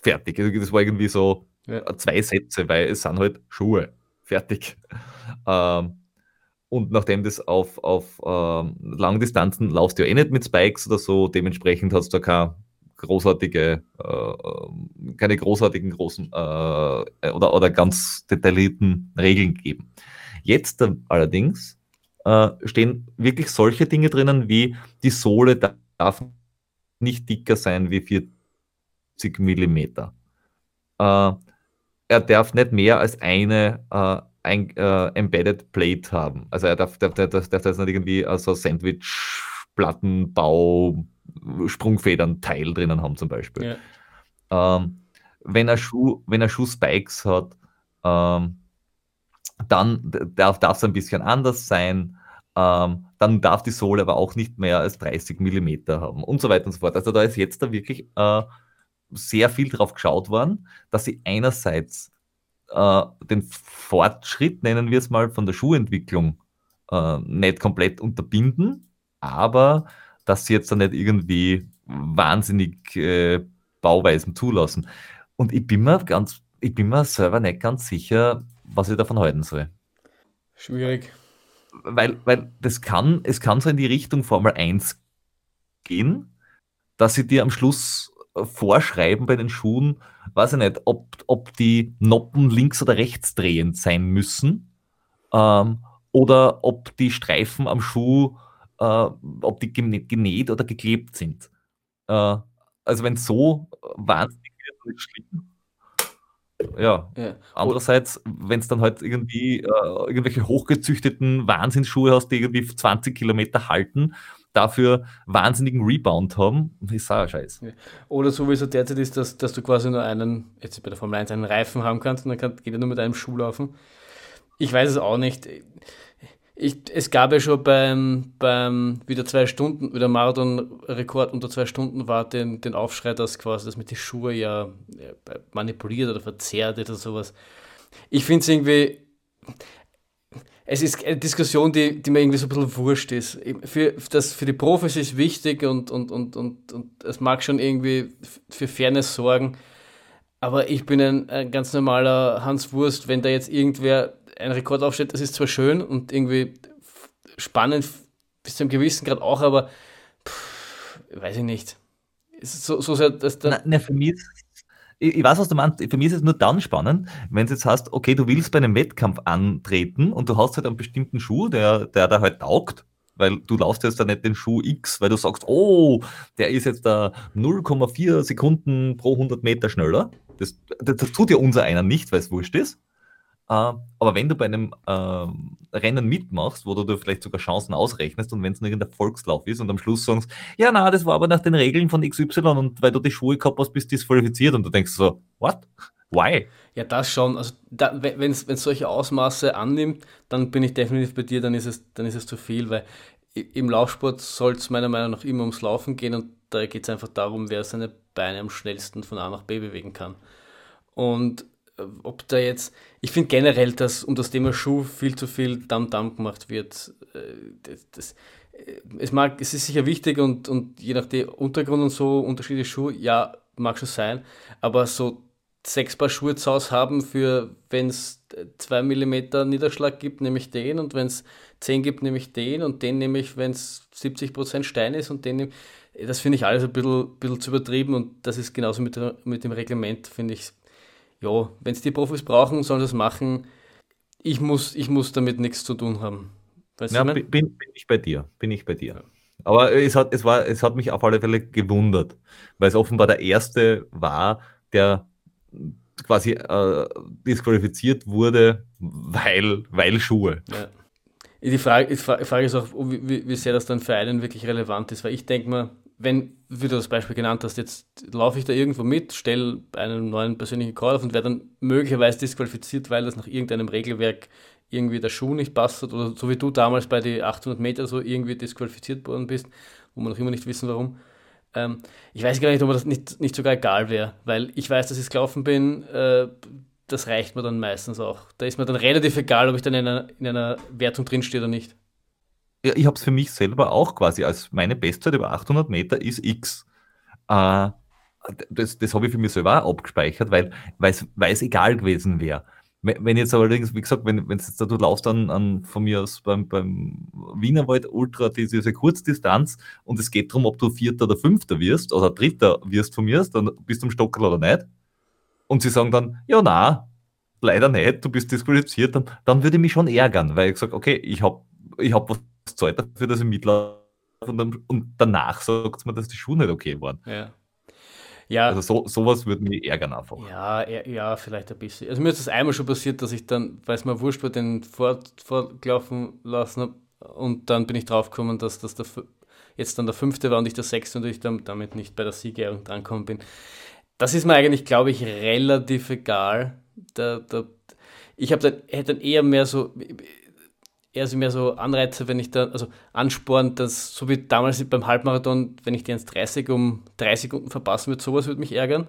Fertig. Also Das war irgendwie so Ja. zwei Sätze, weil es sind halt Schuhe. Fertig. Ähm, und nachdem das auf, auf ähm, Langdistanzen laufst du ja eh nicht mit Spikes oder so, dementsprechend hast du da keine großartige, äh, keine großartigen großen äh, oder, oder ganz detaillierten Regeln gegeben. Jetzt äh, allerdings äh, stehen wirklich solche Dinge drinnen wie die Sohle da- darf nicht dicker sein wie 40 Millimeter. Äh, er darf nicht mehr als eine äh, ein, äh, Embedded Plate haben. Also er darf, darf, darf, darf, jetzt nicht irgendwie äh, so Sandwich-Plattenbau, Sprungfedern-Teil drinnen haben zum Beispiel. Ja. Ähm, wenn er Schuh, wenn er Schuh-Spikes hat, ähm, dann darf das ein bisschen anders sein. Ähm, dann darf die Sohle aber auch nicht mehr als 30 Millimeter haben und so weiter und so fort. Also da ist jetzt da wirklich äh, sehr viel drauf geschaut worden, dass sie einerseits äh, den Fortschritt, nennen wir es mal, von der Schuhentwicklung äh, nicht komplett unterbinden, aber dass sie jetzt da nicht irgendwie wahnsinnig äh, Bauweisen zulassen. Und ich bin mir ganz, ich bin mir selber nicht ganz sicher, was ich davon halten soll. Schwierig. Weil, weil das kann, es kann so in die Richtung Formel 1 gehen, dass sie dir am Schluss vorschreiben bei den Schuhen, weiß ich nicht, ob, ob die Noppen links oder rechts drehend sein müssen ähm, oder ob die Streifen am Schuh, äh, ob die genäht oder geklebt sind. Äh, also wenn so wahnsinnig wird, dann ist schlimm. Ja, Ja. Andererseits, wenn es dann halt irgendwie äh, irgendwelche hochgezüchteten Wahnsinnsschuhe hast, die irgendwie 20 Kilometer halten dafür wahnsinnigen Rebound haben, ist auch ein Scheiß. Oder so wie es derzeit ist, dass, dass du quasi nur einen, jetzt bei der Formel 1, einen Reifen haben kannst und dann kann, geht er nur mit einem Schuh laufen. Ich weiß es auch nicht. Ich, es gab ja schon beim, beim wieder zwei Stunden, wieder Marathon-Rekord unter zwei Stunden war den, den Aufschrei, dass quasi das mit den Schuhen ja manipuliert oder verzerrt oder sowas. Ich finde es irgendwie, es ist eine Diskussion, die, die mir irgendwie so ein bisschen wurscht ist. Für, das, für die Profis ist wichtig und, und, und, und, und es mag schon irgendwie für Fairness sorgen. Aber ich bin ein, ein ganz normaler Hans Wurst, wenn da jetzt irgendwer ein Rekord aufsteht, das ist zwar schön und irgendwie spannend bis zu einem gewissen Grad auch, aber pff, weiß ich nicht. So, so sehr, dass da na, für mich ist, ich, ich weiß, was du meinst. Für mich ist es nur dann spannend, wenn du jetzt hast, okay, du willst bei einem Wettkampf antreten und du hast halt einen bestimmten Schuh, der, der da halt taugt, weil du laufst jetzt da nicht den Schuh X, weil du sagst, oh, der ist jetzt da 0,4 Sekunden pro 100 Meter schneller. Das, das, das tut ja unser einer nicht, weil es wurscht ist. Äh, aber wenn du bei einem äh, Rennen mitmachst, wo du dir vielleicht sogar Chancen ausrechnest und wenn es nur irgendein Volkslauf ist und am Schluss sagst, ja, na, das war aber nach den Regeln von XY und weil du die Schuhe gehabt hast, bist du disqualifiziert und du denkst so, what? Why? Ja, das schon. Also da, wenn es solche Ausmaße annimmt, dann bin ich definitiv bei dir, dann ist es, dann ist es zu viel, weil im Laufsport soll es meiner Meinung nach immer ums Laufen gehen und da geht es einfach darum, wer seine Beine am schnellsten von A nach B bewegen kann. Und ob da jetzt, ich finde generell, dass um das Thema Schuh viel zu viel Damm-Damm gemacht wird. Äh, das, das, äh, es, mag, es ist sicher wichtig und, und je nach dem Untergrund und so unterschiedliche Schuhe, ja, mag schon sein, aber so sechs Paar Schuhe zu Hause haben für, wenn es zwei Millimeter Niederschlag gibt, nehme ich den und wenn es zehn gibt, nehme ich den und den nehme ich, wenn es 70% Stein ist und den nehme das finde ich alles ein bisschen, bisschen zu übertrieben und das ist genauso mit, mit dem Reglement, finde ich ja, wenn es die Profis brauchen, sollen es machen. Ich muss, ich muss damit nichts zu tun haben. Weißt ja, bin, bin, ich bei dir, bin ich bei dir. Aber es hat, es, war, es hat mich auf alle Fälle gewundert, weil es offenbar der erste war, der quasi äh, disqualifiziert wurde, weil, weil Schuhe. Ja. Die Frage, die Frage ist auch, wie, wie sehr das dann für einen wirklich relevant ist, weil ich denke mal, wenn, wie du das Beispiel genannt hast, jetzt laufe ich da irgendwo mit, stelle einen neuen persönlichen Call auf und werde dann möglicherweise disqualifiziert, weil das nach irgendeinem Regelwerk irgendwie der Schuh nicht passt oder so wie du damals bei den 800 Meter so irgendwie disqualifiziert worden bist, wo wir noch immer nicht wissen, warum. Ähm, ich weiß gar nicht, ob mir das nicht, nicht sogar egal wäre, weil ich weiß, dass ich gelaufen bin, äh, das reicht mir dann meistens auch. Da ist mir dann relativ egal, ob ich dann in einer, in einer Wertung drinstehe oder nicht ja, ich habe es für mich selber auch quasi als meine Bestzeit über 800 Meter ist X. Äh, das das habe ich für mich selber auch abgespeichert, weil es egal gewesen wäre. Wenn jetzt allerdings, wie gesagt, wenn, wenn jetzt da, du laufst dann an, von mir aus beim, beim Wienerwald Ultra diese, diese Kurzdistanz und es geht darum, ob du Vierter oder Fünfter wirst oder Dritter wirst von mir, dann bist du im Stockel oder nicht. Und sie sagen dann, ja, na, leider nicht, du bist disqualifiziert, dann, dann würde ich mich schon ärgern, weil ich sage, okay, ich habe ich hab was zahlt dafür, dass ich mitlaufe und, dann, und danach sagt man, dass die Schuhe nicht okay waren. Ja. Ja. Also so, sowas würde mich ärgern einfach. Ja, ja, vielleicht ein bisschen. Also mir ist das einmal schon passiert, dass ich dann, weil es mir wurscht war, den fort, fortlaufen lassen habe und dann bin ich draufgekommen, dass das der, jetzt dann der fünfte war und ich der sechste und ich dann damit nicht bei der Siegerehrung drankommen bin. Das ist mir eigentlich, glaube ich, relativ egal. Da, da, ich habe dann, hätte dann eher mehr so, eher so mehr so Anreize, wenn ich da, also Ansporn, dass so wie damals beim Halbmarathon, wenn ich die 1,30 um drei Sekunden verpassen würde, sowas würde mich ärgern.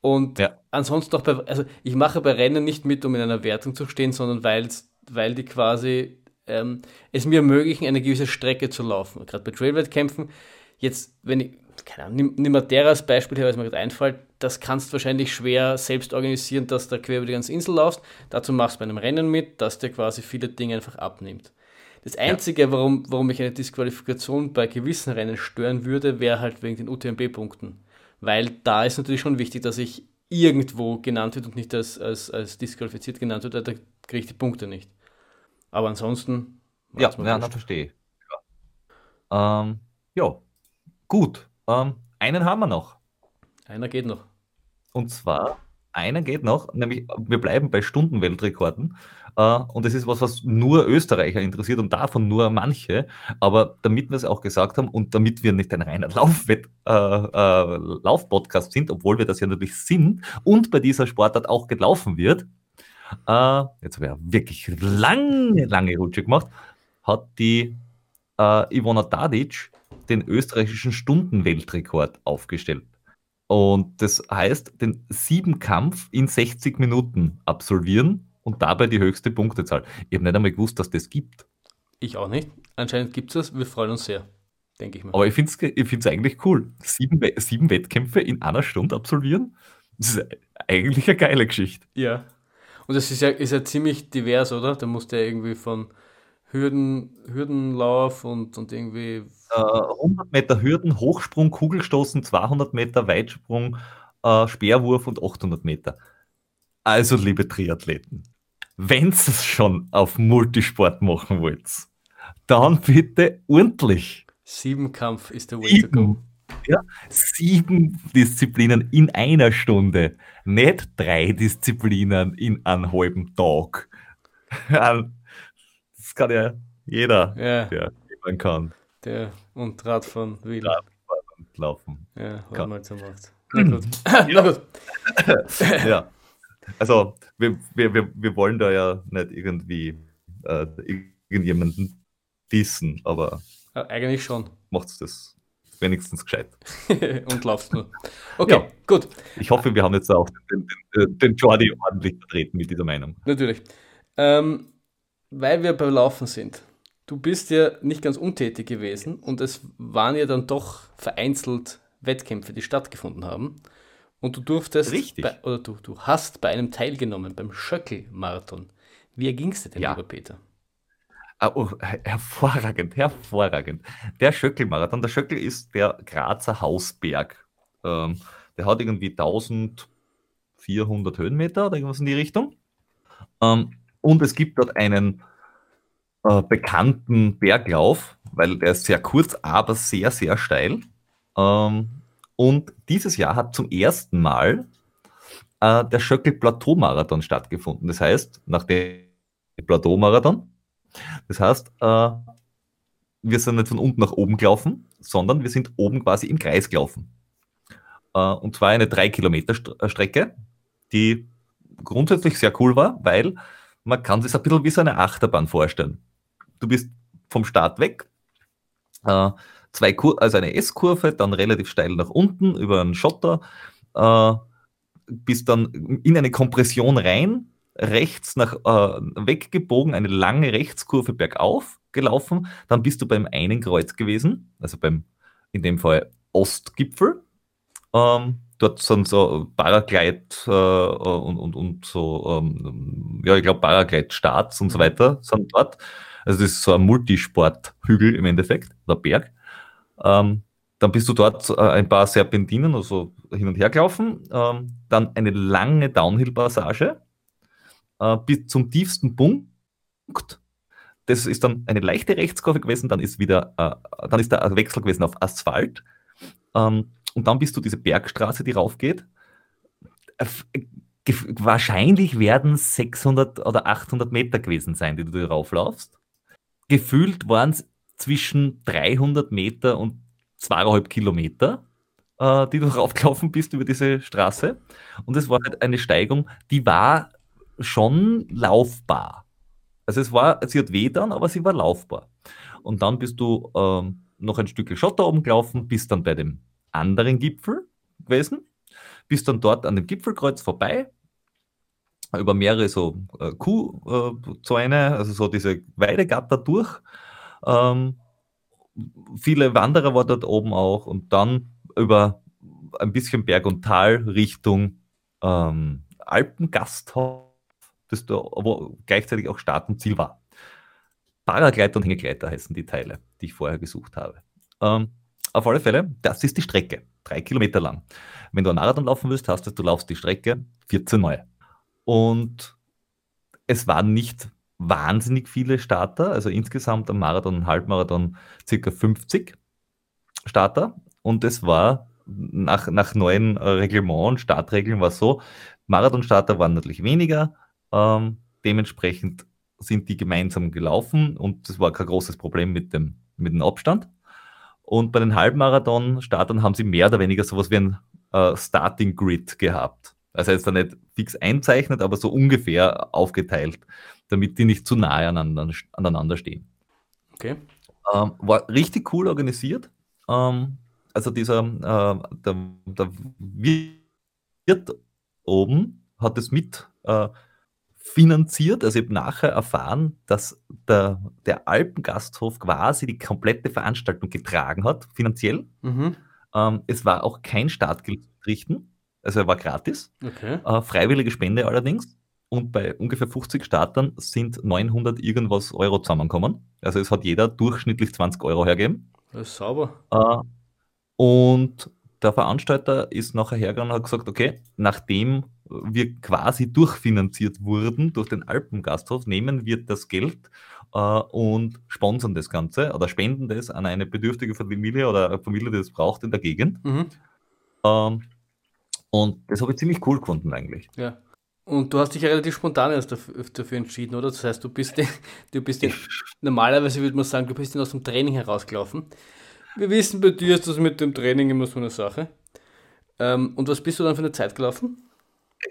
Und ja. ansonsten auch bei, also ich mache bei Rennen nicht mit, um in einer Wertung zu stehen, sondern weil die quasi ähm, es mir ermöglichen, eine gewisse Strecke zu laufen. Gerade bei Trailwettkämpfen, jetzt, wenn ich, keine Ahnung, nimm, nimm Matera als Beispiel her, weil es mir gerade einfällt, das kannst du wahrscheinlich schwer selbst organisieren, dass du quer über die ganze Insel laufst. Dazu machst du bei einem Rennen mit, dass dir quasi viele Dinge einfach abnimmt. Das Einzige, ja. warum, warum mich eine Disqualifikation bei gewissen Rennen stören würde, wäre halt wegen den UTMB-Punkten. Weil da ist natürlich schon wichtig, dass ich irgendwo genannt wird und nicht als, als, als disqualifiziert genannt wird, da kriege ich die Punkte nicht. Aber ansonsten. Ja, ja, verstehe. Ja. Ähm, ja, gut. Ähm, einen haben wir noch. Einer geht noch. Und zwar einer geht noch, nämlich wir bleiben bei Stundenweltrekorden. Äh, und das ist was, was nur Österreicher interessiert und davon nur manche. Aber damit wir es auch gesagt haben und damit wir nicht ein reiner Laufwett, äh, äh, Laufpodcast sind, obwohl wir das ja natürlich sind und bei dieser Sportart auch gelaufen wird, äh, jetzt habe ich wirklich lange, lange Rutsche gemacht, hat die äh, Ivona Tadic den österreichischen Stundenweltrekord aufgestellt. Und das heißt, den Siebenkampf in 60 Minuten absolvieren und dabei die höchste Punktezahl. Ich habe nicht einmal gewusst, dass das gibt. Ich auch nicht. Anscheinend gibt es das. Wir freuen uns sehr, denke ich mal. Aber ich finde es ich find's eigentlich cool. Sieben, sieben Wettkämpfe in einer Stunde absolvieren, das ist eigentlich eine geile Geschichte. Ja. Und das ist ja, ist ja ziemlich divers, oder? Da musst du ja irgendwie von Hürden, Hürdenlauf und, und irgendwie. Äh, 100 Meter Hürden, Hochsprung, Kugelstoßen, 200 Meter Weitsprung, äh, Speerwurf und 800 Meter. Also, liebe Triathleten, wenn ihr es schon auf Multisport machen wollt, dann bitte ordentlich. Siebenkampf ist der Way to go. Ja, sieben Disziplinen in einer Stunde, nicht drei Disziplinen in einem halben Tag. Das kann ja jeder, Ja, der jemand kann. der und Radfahren will. Radfahren und laufen. Ja, Kann. man jetzt so macht. Na gut. Na gut. Ja. Also, wir, wir, wir, wir wollen da ja nicht irgendwie äh, irgendjemanden dissen, aber Ja, Eigentlich schon. macht's das wenigstens gescheit. und laufst nur. Okay, Ja. gut. Ich hoffe, wir haben jetzt auch den, den, den Jordi ordentlich vertreten mit dieser Meinung. Natürlich. Ähm, weil wir beim Laufen sind. Du bist ja nicht ganz untätig gewesen und es waren ja dann doch vereinzelt Wettkämpfe, die stattgefunden haben. Und du durftest. Bei, oder du, du hast bei einem teilgenommen, beim Schöckel-Marathon. Wie erging's dir denn, Ja. lieber Peter? Ah, oh, her- hervorragend, hervorragend. Der Schöckel-Marathon, der Schöckel ist der Grazer Hausberg. Ähm, der hat irgendwie 1400 Höhenmeter oder irgendwas in die Richtung. Ähm, und es gibt dort einen äh, bekannten Berglauf, weil der ist sehr kurz, aber sehr, sehr steil. Ähm, und dieses Jahr hat zum ersten Mal äh, der Schöckel-Plateau-Marathon stattgefunden. Das heißt, nach dem Plateau-Marathon das heißt, äh, wir sind nicht von unten nach oben gelaufen, sondern wir sind oben quasi im Kreis gelaufen. Äh, und zwar eine 3 Kilometer St äh, Strecke, die grundsätzlich sehr cool war, weil man kann sich ein bisschen wie so eine Achterbahn vorstellen. Du bist vom Start weg, äh, zwei Kur also eine S-Kurve, dann relativ steil nach unten über einen Schotter, äh, bist dann in eine Kompression rein, rechts nach äh, weggebogen, eine lange Rechtskurve bergauf gelaufen, dann bist du beim einen Kreuz gewesen, also beim in dem Fall Ostgipfel. Ähm, dort sind so Paraglide äh, und, und, und so, ähm, ja, ich glaube Paraglide-Starts und so weiter sind dort. Also das ist so ein Multisport-Hügel im Endeffekt, oder Berg. Ähm, dann bist du dort äh, ein paar Serpentinen, also hin und her gelaufen. Ähm, dann eine lange Downhill-Passage äh, bis zum tiefsten Punkt. Das ist dann eine leichte Rechtskurve gewesen, dann ist wieder, äh, dann ist der Wechsel gewesen auf Asphalt. Ähm, und dann bist du diese Bergstraße, die raufgeht. Wahrscheinlich werden es 600 oder 800 Meter gewesen sein, die du da rauflaufst. Gefühlt waren es zwischen 300 Meter und zweieinhalb Kilometer, äh, die du raufgelaufen bist über diese Straße. Und es war halt eine Steigung, die war schon laufbar. Also es war, sie hat weh dann, aber sie war laufbar. Und dann bist du ähm, noch ein Stück Schotter oben gelaufen, bist dann bei dem anderen Gipfel gewesen, bist dann dort an dem Gipfelkreuz vorbei, über mehrere so äh, Kuhzäune, also so diese Weidegatter durch. Ähm, viele Wanderer waren dort oben auch und dann über ein bisschen Berg und Tal Richtung ähm, Alpengasthof, das da wo gleichzeitig auch Start und Ziel war. Paragleiter und Hängegleiter heißen die Teile, die ich vorher gesucht habe. Ähm, auf alle Fälle, das ist die Strecke, drei Kilometer lang. Wenn du einen Marathon laufen willst, hast du, du laufst die Strecke 14 Mal. Und es waren nicht wahnsinnig viele Starter, also insgesamt am Marathon Halbmarathon circa 50 Starter. Und es war nach, nach neuen Reglement Startregeln war es so, Marathonstarter waren natürlich weniger. Ähm, dementsprechend sind die gemeinsam gelaufen und das war kein großes Problem mit dem, mit dem Abstand. Und bei den Halbmarathon-Startern haben sie mehr oder weniger sowas wie ein äh, Starting Grid gehabt. Also jetzt da nicht fix einzeichnet, aber so ungefähr aufgeteilt, damit die nicht zu nahe aneinander, stehen. Okay. Ähm, war richtig cool organisiert. Ähm, also dieser äh, der, der Wirt oben hat es mit äh, finanziert. Also ich habe nachher erfahren, dass der, der Alpengasthof quasi die komplette Veranstaltung getragen hat, finanziell. Mhm. Ähm, es war auch kein Startgeld zu richten, also er war gratis. Okay. Äh, freiwillige Spende allerdings. Und bei ungefähr 50 Startern sind 900 irgendwas Euro zusammengekommen. Also es hat jeder durchschnittlich 20 Euro hergegeben. Das ist sauber. Äh, und der Veranstalter ist nachher hergegangen und hat gesagt, okay, nachdem wir quasi durchfinanziert wurden durch den Alpengasthof, nehmen wir das Geld äh, und sponsern das Ganze oder spenden das an eine bedürftige Familie oder eine Familie, die das braucht in der Gegend. Mhm. Ähm, und das habe ich ziemlich cool gefunden eigentlich. Ja. Und du hast dich ja relativ spontan erst dafür, entschieden, oder? Das heißt, du bist, du bist den, normalerweise würde man sagen, du bist aus dem Training herausgelaufen. Wir wissen, bei dir ist das mit dem Training immer so eine Sache. Ähm, und was bist du dann für eine Zeit gelaufen?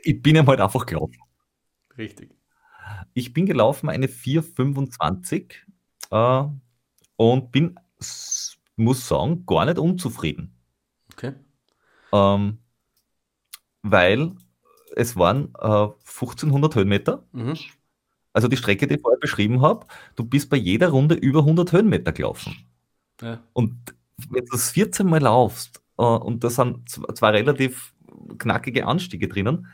Ich bin ihm halt einfach gelaufen. Richtig. Ich bin gelaufen eine 4,25 äh, und bin, muss sagen, gar nicht unzufrieden. Okay. Ähm, weil es waren äh, 1500 Höhenmeter. Mhm. Also die Strecke, die ich vorher beschrieben habe, du bist bei jeder Runde über 100 Höhenmeter gelaufen. Ja. Und wenn du das 14 Mal laufst äh, und da sind zwei relativ knackige Anstiege drinnen,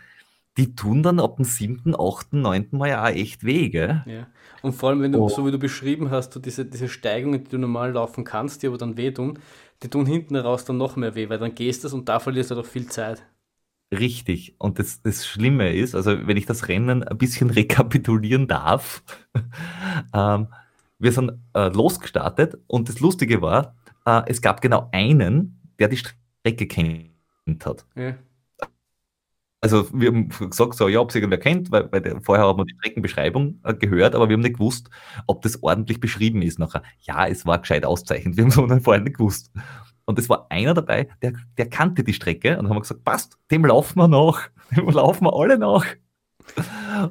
die tun dann ab dem siebten, achten, neunten Mal ja echt weh, gell? Ja. Und vor allem, wenn du, Oh. so wie du beschrieben hast, du diese, diese Steigungen, die du normal laufen kannst, die aber dann wehtun, die tun hinten raus dann noch mehr weh, weil dann gehst du und da verlierst du doch viel Zeit. Richtig. Und das, das Schlimme ist, also wenn ich das Rennen ein bisschen rekapitulieren darf, ähm, wir sind äh, losgestartet und das Lustige war, äh, es gab genau einen, der die Strecke kennt hat. Ja. Also wir haben gesagt, so, ja, ob es irgendwer kennt, weil, weil vorher haben wir die Streckenbeschreibung äh, gehört, aber wir haben nicht gewusst, ob das ordentlich beschrieben ist nachher. Ja, es war gescheit auszeichnet, wir haben es vorher nicht gewusst. Und es war einer dabei, der, der kannte die Strecke und dann haben wir gesagt, passt, dem laufen wir nach, dem laufen wir alle nach.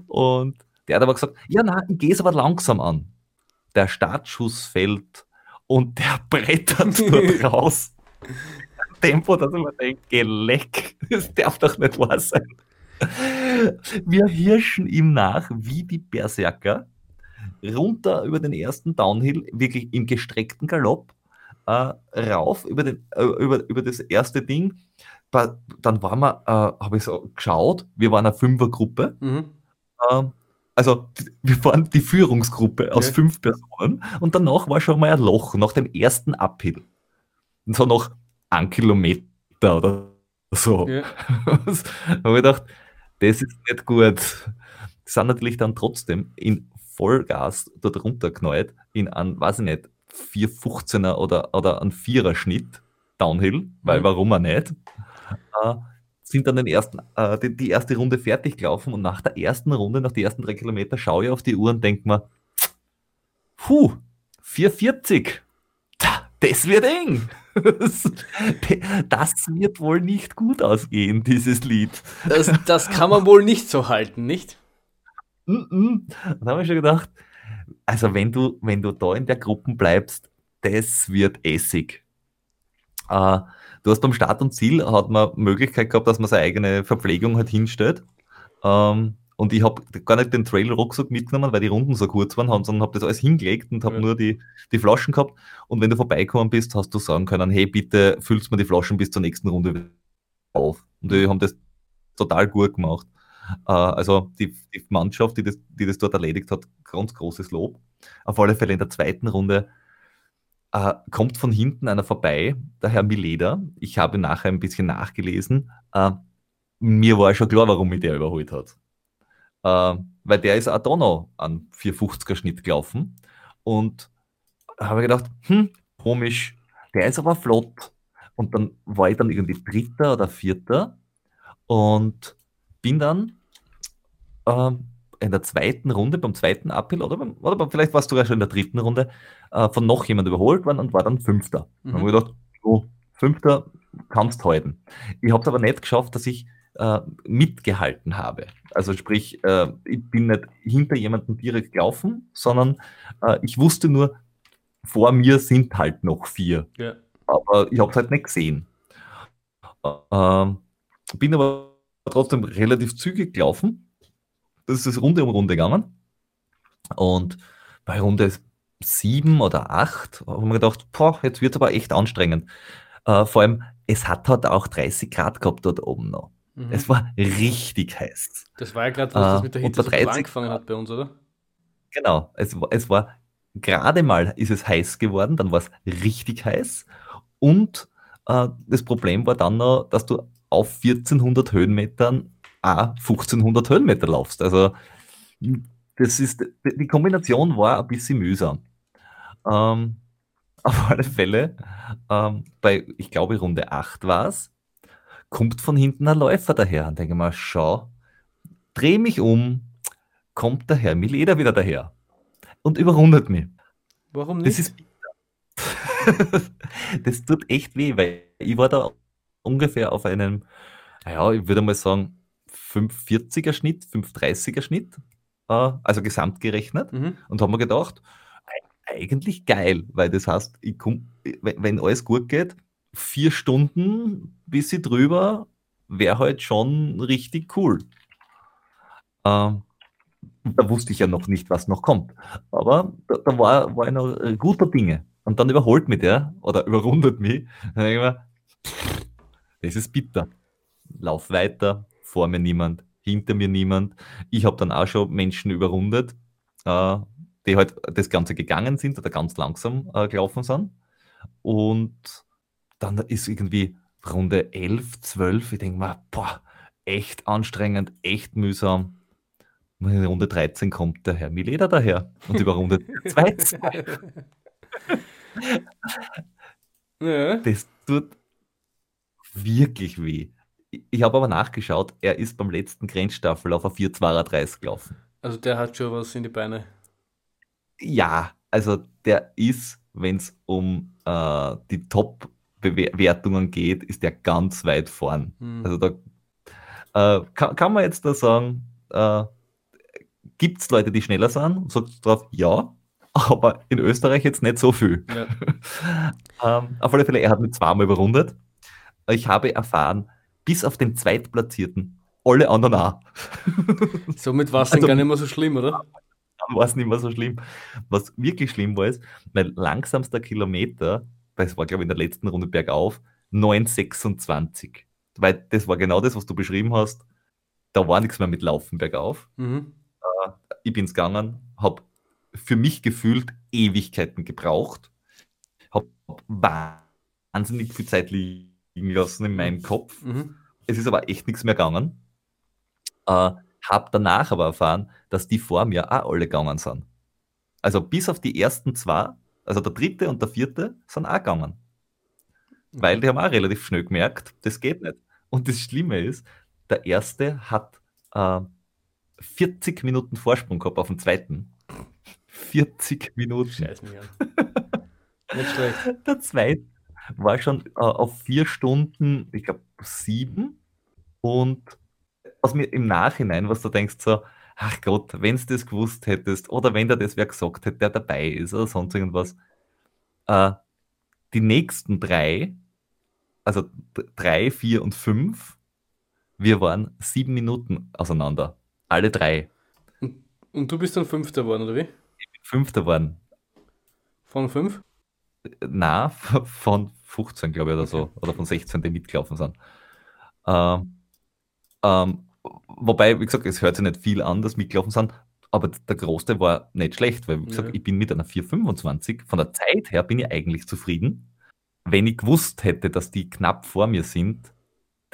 Und der hat aber gesagt, ja, nein, ich gehe es aber langsam an. Der Startschuss fällt und der brettert dort raus. Tempo, dass ich mir denke, leck, das darf doch nicht wahr sein. Wir hirschen ihm nach wie die Berserker runter über den ersten Downhill, wirklich im gestreckten Galopp, äh, rauf über, den, äh, über, über das erste Ding. Dann waren wir, äh, habe ich so geschaut, wir waren eine Fünfergruppe. Mhm. Ähm, also wir waren die Führungsgruppe aus Ja. fünf Personen und danach war schon mal ein Loch nach dem ersten Uphill. Und so noch ein Kilometer oder so. Ja. da habe ich gedacht, das ist nicht gut. Die sind natürlich dann trotzdem in Vollgas dort runterknallt, in einen, weiß ich nicht, 415er oder, oder einen Vierer-Schnitt Downhill, weil Mhm. warum auch nicht, äh, sind dann den ersten, äh, die, die erste Runde fertig gelaufen und nach der ersten Runde, nach den ersten drei Kilometer, schaue ich auf die Uhr und denke mir, puh, 440, Tja, das wird eng. Das wird wohl nicht gut ausgehen, dieses Lied. Das, das kann man wohl nicht so halten, nicht? Dann habe ich schon gedacht, also wenn du, wenn du da in der Gruppe bleibst, das wird Essig. Äh, du hast beim Start und Ziel hat man Möglichkeit gehabt, dass man seine eigene Verpflegung halt hinstellt. Ähm, und ich habe gar nicht den Trail-Rucksack mitgenommen, weil die Runden so kurz waren, sondern habe das alles hingelegt und habe Ja. nur die, die Flaschen gehabt. Und wenn du vorbeikommen bist, hast du sagen können, hey, bitte füllst mir die Flaschen bis zur nächsten Runde auf. Und die haben das total gut gemacht. Äh, also die, die Mannschaft, die das, die das dort erledigt hat, ganz großes Lob. Auf alle Fälle in der zweiten Runde äh, kommt von hinten einer vorbei, der Herr Mileder. Ich habe nachher ein bisschen nachgelesen. Äh, mir war schon klar, warum mich der überholt hat. Äh, weil der ist auch da noch an 450er Schnitt gelaufen. Und habe gedacht, hm, komisch, der ist aber flott. Und dann war ich dann irgendwie Dritter oder Vierter und bin dann ähm, in der zweiten Runde, beim zweiten Uphill, oder, beim, oder vielleicht warst du sogar schon in der dritten Runde, äh, von noch jemand überholt worden und war dann Fünfter. Mhm. Dann habe ich gedacht, oh, Fünfter kannst halten. Ich habe es aber nicht geschafft, dass ich äh, mitgehalten habe. Also sprich, äh, ich bin nicht hinter jemandem direkt gelaufen, sondern äh, ich wusste nur, vor mir sind halt noch vier. Ja. Aber ich habe es halt nicht gesehen. Ähm, bin aber trotzdem relativ zügig gelaufen. Das ist Runde um Runde gegangen. Und bei Runde sieben oder acht habe ich mir gedacht, boah, jetzt wird es aber echt anstrengend. Äh, vor allem, es hat halt auch 30 Grad gehabt dort oben noch. Mhm. Es war richtig heiß. Das war ja gerade, was das mit der Hitze so angefangen hat bei uns, oder? Genau, es, es war gerade mal ist es heiß geworden, dann war es richtig heiß und äh, das Problem war dann noch, dass du auf 1400 Höhenmetern auch 1500 Höhenmeter laufst. Also das ist, die Kombination war ein bisschen mühsam. Ähm, auf alle Fälle, ähm, bei, ich glaube, Runde 8 war es, kommt von hinten ein Läufer daher und denke mal, schau, dreh mich um, kommt der Herr Mileder wieder daher und überrundet mich. Warum nicht? Das ist das tut echt weh, weil ich war da ungefähr auf einem, ja, ich würde mal sagen, 540er Schnitt, 530er Schnitt, äh, also gesamt gerechnet, mhm. und habe mir gedacht, eigentlich geil, weil das heißt, ich komm, wenn alles gut geht, vier Stunden bis sie drüber, wäre halt schon richtig cool. Ähm, da wusste ich ja noch nicht, was noch kommt. Aber da, da war, war ich noch äh, guter Dinge. Und dann überholt mich der oder überrundet mich. Dann denke ich mir, das ist bitter. Lauf weiter, vor mir niemand, hinter mir niemand. Ich habe dann auch schon Menschen überrundet, äh, die halt das Ganze gegangen sind oder ganz langsam äh, gelaufen sind. Und dann ist irgendwie Runde 11, 12, ich denke mir, boah, echt anstrengend, echt mühsam. Und in Runde 13 kommt der Herr Mileder daher und überrundet zwei. ja. Das tut wirklich weh. Ich habe aber nachgeschaut, er ist beim letzten Grenzstaffel auf a 4,32 gelaufen. Also der hat schon was in die Beine. Ja, also der ist, wenn es um äh, die Top-Bewertungen geht, ist der ganz weit vorn. Hm. Also da äh, kann, kann, man jetzt da sagen, äh, gibt es Leute, die schneller sind? Sagst du drauf, ja, aber in Österreich jetzt nicht so viel. Ja. ähm, auf alle Fälle, er hat mich zweimal überrundet. Ich habe erfahren, bis auf den Zweitplatzierten, alle anderen auch. Somit war es also, gar nicht mehr so schlimm, oder? Dann war es nicht mehr so schlimm. Was wirklich schlimm war, ist, mein langsamster Kilometer, das war glaube ich in der letzten Runde bergauf, 9,26. Weil das war genau das, was du beschrieben hast. Da war nichts mehr mit Laufen bergauf. Mhm. Äh, ich bin es gegangen, habe für mich gefühlt Ewigkeiten gebraucht. Habe wahnsinnig viel Zeit liegen lassen in meinem Kopf. Mhm. Es ist aber echt nichts mehr gegangen. Äh, habe danach aber erfahren, dass die vor mir auch alle gegangen sind. Also bis auf die ersten zwei, also der dritte und der vierte, sind auch gegangen. Mhm. Weil die haben auch relativ schnell gemerkt, das geht nicht. Und das Schlimme ist, der erste hat äh, 40 Minuten Vorsprung gehabt auf den zweiten. 40 Minuten. Scheiß mich an. Nicht schlecht. Der zweite war schon äh, auf vier Stunden, ich glaube, sieben. Und was mir im Nachhinein, was du denkst, so, ach Gott, wenn du das gewusst hättest, oder wenn da das wer gesagt hätte, der dabei ist, oder sonst irgendwas. Äh, die nächsten drei, also drei, vier und fünf, wir waren sieben Minuten auseinander. Alle drei. Und, und du bist dann Fünfter geworden, oder wie? Fünfter geworden. Von fünf? Na, von 15, glaube ich, oder so. Oder von 16, die mitgelaufen sind. Ähm, ähm, wobei, wie gesagt, es hört sich nicht viel an, dass mitgelaufen sind, aber der Großteil war nicht schlecht, weil, wie gesagt, ja. ich bin mit einer 425. Von der Zeit her bin ich eigentlich zufrieden. Wenn ich gewusst hätte, dass die knapp vor mir sind,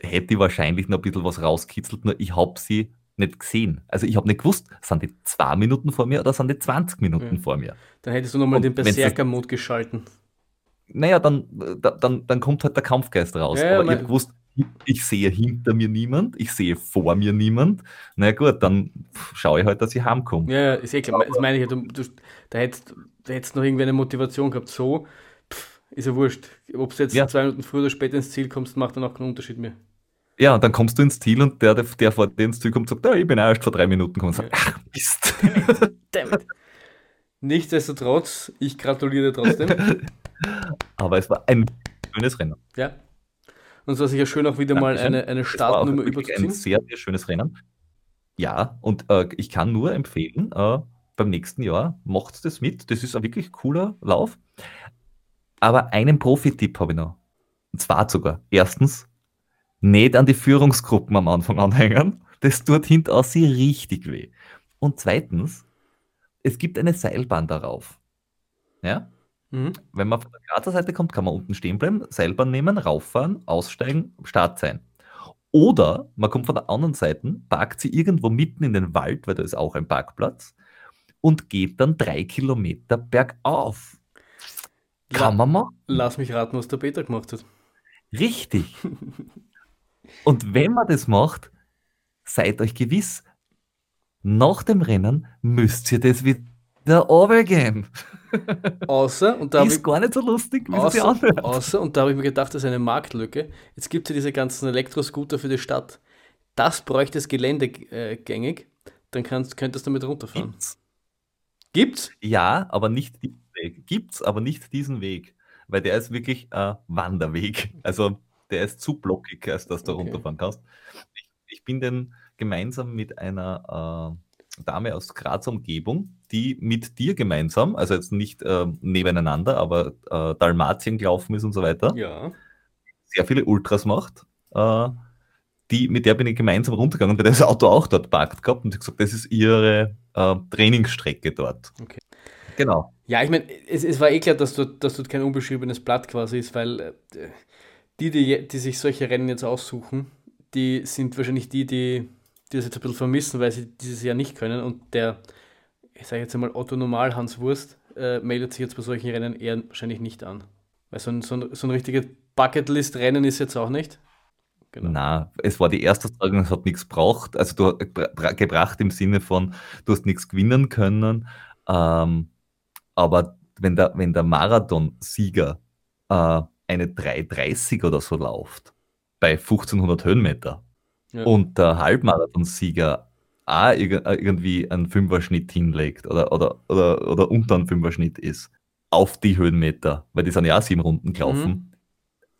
hätte ich wahrscheinlich noch ein bisschen was rauskitzelt, nur ich habe sie nicht gesehen. Also ich habe nicht gewusst, sind die zwei Minuten vor mir oder sind die 20 Minuten ja. vor mir. Dann hättest du nochmal den Berserker-Mode geschalten. Naja, dann, dann, dann kommt halt der Kampfgeist raus. Ja, Aber ich habe gewusst, ich sehe hinter mir niemand, ich sehe vor mir niemand. Na gut, dann schaue ich halt, dass ich heimkomme. Ja, ja, ist eh klar. Das meine ich ja. Du, du, da hättest da hättest noch irgendwie eine Motivation gehabt. So, pff, ist ja wurscht. Ob du jetzt Ja. zwei Minuten früher oder später ins Ziel kommst, macht dann auch keinen Unterschied mehr. Ja, und dann kommst du ins Ziel und der, der, der vor dir ins Ziel kommt, sagt, ja, ich bin auch erst vor drei Minuten gekommen. Sagt, ach, Mist. Damn it. Nichtsdestotrotz, ich gratuliere dir trotzdem. Aber es war ein schönes Rennen. ja. Und es war sicher schön, auch wieder mal Dankeschön. eine, eine auch Startnummer wirklich ein überzuziehen. sehr, sehr schönes Rennen. Ja, und äh, ich kann nur empfehlen, äh, beim nächsten Jahr macht das mit. Das ist ein wirklich cooler Lauf. Aber einen Profi-Tipp habe ich noch. Und zwar sogar. Erstens, nicht an die Führungsgruppen am Anfang anhängen. Das tut hinterher sie richtig weh. Und zweitens, es gibt eine Seilbahn darauf. Ja? Mhm. Wenn man von der Grazer Seite kommt, kann man unten stehen bleiben, Seilbahn nehmen, rauffahren, aussteigen, Start sein. Oder man kommt von der anderen Seite, parkt sie irgendwo mitten in den Wald, weil da ist auch ein Parkplatz, und geht dann drei Kilometer bergauf. Kann man machen. Lass mich raten, was der Peter gemacht hat. Richtig. Und wenn man das macht, seid euch gewiss, nach dem Rennen müsst ihr das wieder runtergehen. Außer, und da habe Ist ich, gar nicht so lustig, wie außer, anhört. außer, und da habe ich mir gedacht, das ist eine Marktlücke. Jetzt gibt es ja diese ganzen Elektroscooter für die Stadt. Das bräuchte es geländegängig. Dann kannst, könntest du damit runterfahren. Gibt's. Gibt's? Ja, aber nicht diesen Weg. Gibt's, aber nicht diesen Weg. Weil der ist wirklich ein Wanderweg. Also der ist zu blockig, als dass du Okay. runterfahren kannst. Ich, ich bin den gemeinsam mit einer äh, Dame aus Graz Umgebung, die mit dir gemeinsam, also jetzt nicht äh, nebeneinander, aber äh, Dalmatien gelaufen ist und so weiter, Ja. sehr viele Ultras macht. Äh, die, mit der bin ich gemeinsam runtergegangen, weil das Auto auch dort parkt gehabt und hat gesagt, das ist ihre äh, Trainingsstrecke dort. Okay. Genau. Ja, ich meine, es, es war eh klar, dass dort, dass dort kein unbeschriebenes Blatt quasi ist, weil äh, die, die, die sich solche Rennen jetzt aussuchen, die sind wahrscheinlich die, die, die das jetzt ein bisschen vermissen, weil sie dieses Jahr nicht können. Und der, ich sage jetzt einmal Otto Normal Hans Wurst, äh, meldet sich jetzt bei solchen Rennen eher wahrscheinlich nicht an. Weil so ein, so ein, so ein richtiges Bucketlist-Rennen ist jetzt auch nicht. Genau. Na, es war die erste Austragung, es hat nichts gebraucht. Also du bra- gebracht im Sinne von, du hast nichts gewinnen können. Ähm, aber wenn der, wenn der Marathonsieger äh, eine 3,30 oder so läuft, bei 1500 Höhenmeter, Ja. und der Halbmarathonsieger auch äh, irgendwie einen Fünferschnitt hinlegt oder, oder, oder, oder unter einen Fünferschnitt ist, auf die Höhenmeter, weil die sind ja auch sieben Runden gelaufen. Mhm.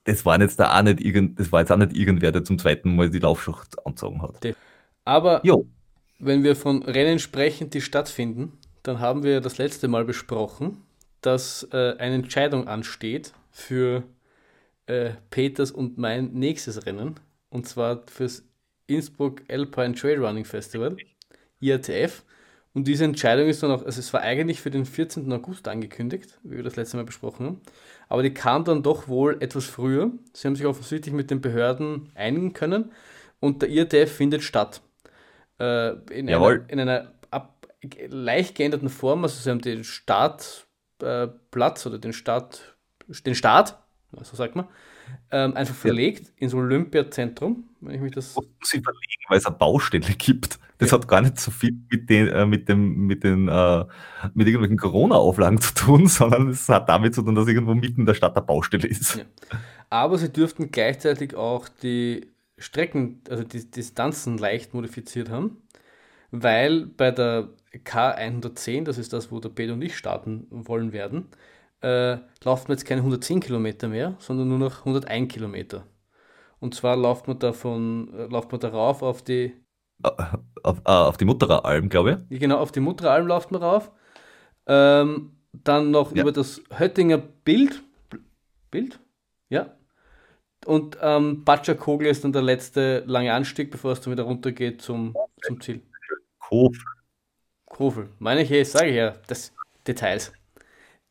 Das war jetzt da auch nicht irgend, das war jetzt auch nicht irgendwer, der zum zweiten Mal die Laufschacht anzogen hat. Aber Jo, Wenn wir von Rennen sprechen, die stattfinden, dann haben wir das letzte Mal besprochen, dass äh, eine Entscheidung ansteht für äh, Peters und mein nächstes Rennen. Und zwar fürs Innsbruck Alpine Trail Running Festival, IATF. Und diese Entscheidung ist dann auch, also es war eigentlich für den 14. August angekündigt, wie wir das letzte Mal besprochen haben. Aber die kam dann doch wohl etwas früher. Sie haben sich offensichtlich mit den Behörden einigen können und der IATF findet statt äh, in, Jawohl. einer, in einer ab, leicht geänderten Form. Also sie haben den Startplatz äh, oder den Start, den Start, so sagt man, ähm, einfach verlegt ins Olympiazentrum, wenn ich mich das. sie verlegen, weil es eine Baustelle gibt. Das hat gar nicht so viel mit den, äh, mit dem, mit den, äh, mit irgendwelchen Corona-Auflagen zu tun, sondern es hat damit zu tun, dass irgendwo mitten in der Stadt eine Baustelle ist. Ja. Aber sie dürften gleichzeitig auch die Strecken, also die Distanzen leicht modifiziert haben, weil bei der K110, das ist das, wo der Peter und ich starten wollen werden, äh, laufen wir jetzt keine 110 Kilometer mehr, sondern nur noch 101 Kilometer. Und zwar läuft man davon, äh, läuft man darauf auf die, Auf, äh, auf die Mutterer Alm, glaube genau, auf die Mutteralm läuft man rauf. Ähm, dann noch Ja. über das Höttinger Bild. Bild? Ja. Und ähm, Batscher Kogel ist dann der letzte lange Anstieg, bevor es dann wieder runtergeht zum, zum Ziel. ich. Kof. Kofel. Meine ich eh, sage ich ja. Das Details.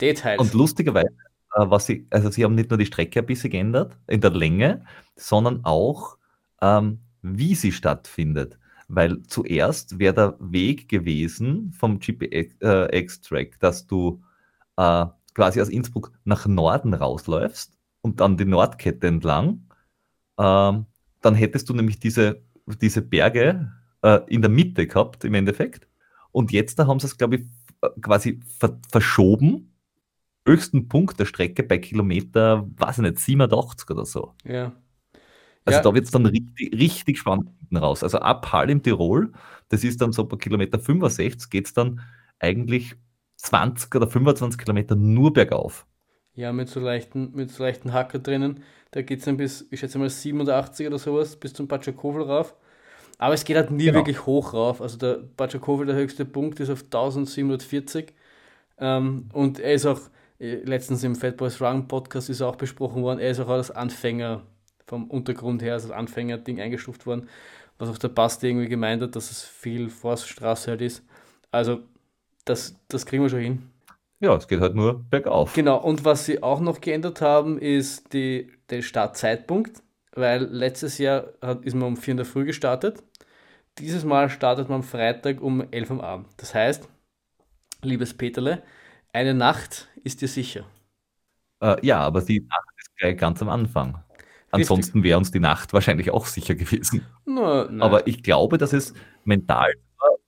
Details. Und lustigerweise, äh, was sie, also sie haben nicht nur die Strecke ein bisschen geändert in der Länge, sondern auch, ähm, wie sie stattfindet. Weil zuerst wäre der Weg gewesen vom GPX-Track, dass du äh, quasi aus Innsbruck nach Norden rausläufst und dann die Nordkette entlang ähm, dann hättest du nämlich diese, diese Berge äh, in der Mitte gehabt, im Endeffekt. Und jetzt da haben sie es, glaube ich, quasi ver verschoben. Höchsten Punkt der Strecke bei Kilometer, weiß ich nicht, 87 oder so. Ja. Also Ja. da wird es dann richtig, richtig spannend raus. Also ab Hall im Tirol, das ist dann so bei Kilometer 65, geht es dann eigentlich 20 oder 25 Kilometer nur bergauf. Ja, mit so leichten, mit so leichten Hacker drinnen. Da geht es dann bis, ich schätze mal 87 oder sowas, bis zum Batschakowel rauf. Aber es geht halt nie Genau. wirklich hoch rauf. Also der Batschakowel, der höchste Punkt, ist auf 1740. Ähm, und er ist auch, letztens im Fat Boys Run Podcast ist auch besprochen worden, er ist auch als Anfänger vom Untergrund her, als Anfänger-Ding eingestuft worden. Was auch der Basti irgendwie gemeint hat, dass es viel Forststraße halt ist. Also, das, das kriegen wir schon hin. Ja, es geht halt nur bergauf. Genau, und was sie auch noch geändert haben, ist die, der Startzeitpunkt, weil letztes Jahr hat, ist man um 4 in der Früh gestartet. Dieses Mal startet man am Freitag um 11 Uhr am Abend. Das heißt, liebes Peterle, eine Nacht ist dir sicher. Äh, ja, aber die Nacht ist gleich ganz am Anfang. Ansonsten wäre uns die Nacht wahrscheinlich auch sicher gewesen. Nein. Aber ich glaube, dass es mental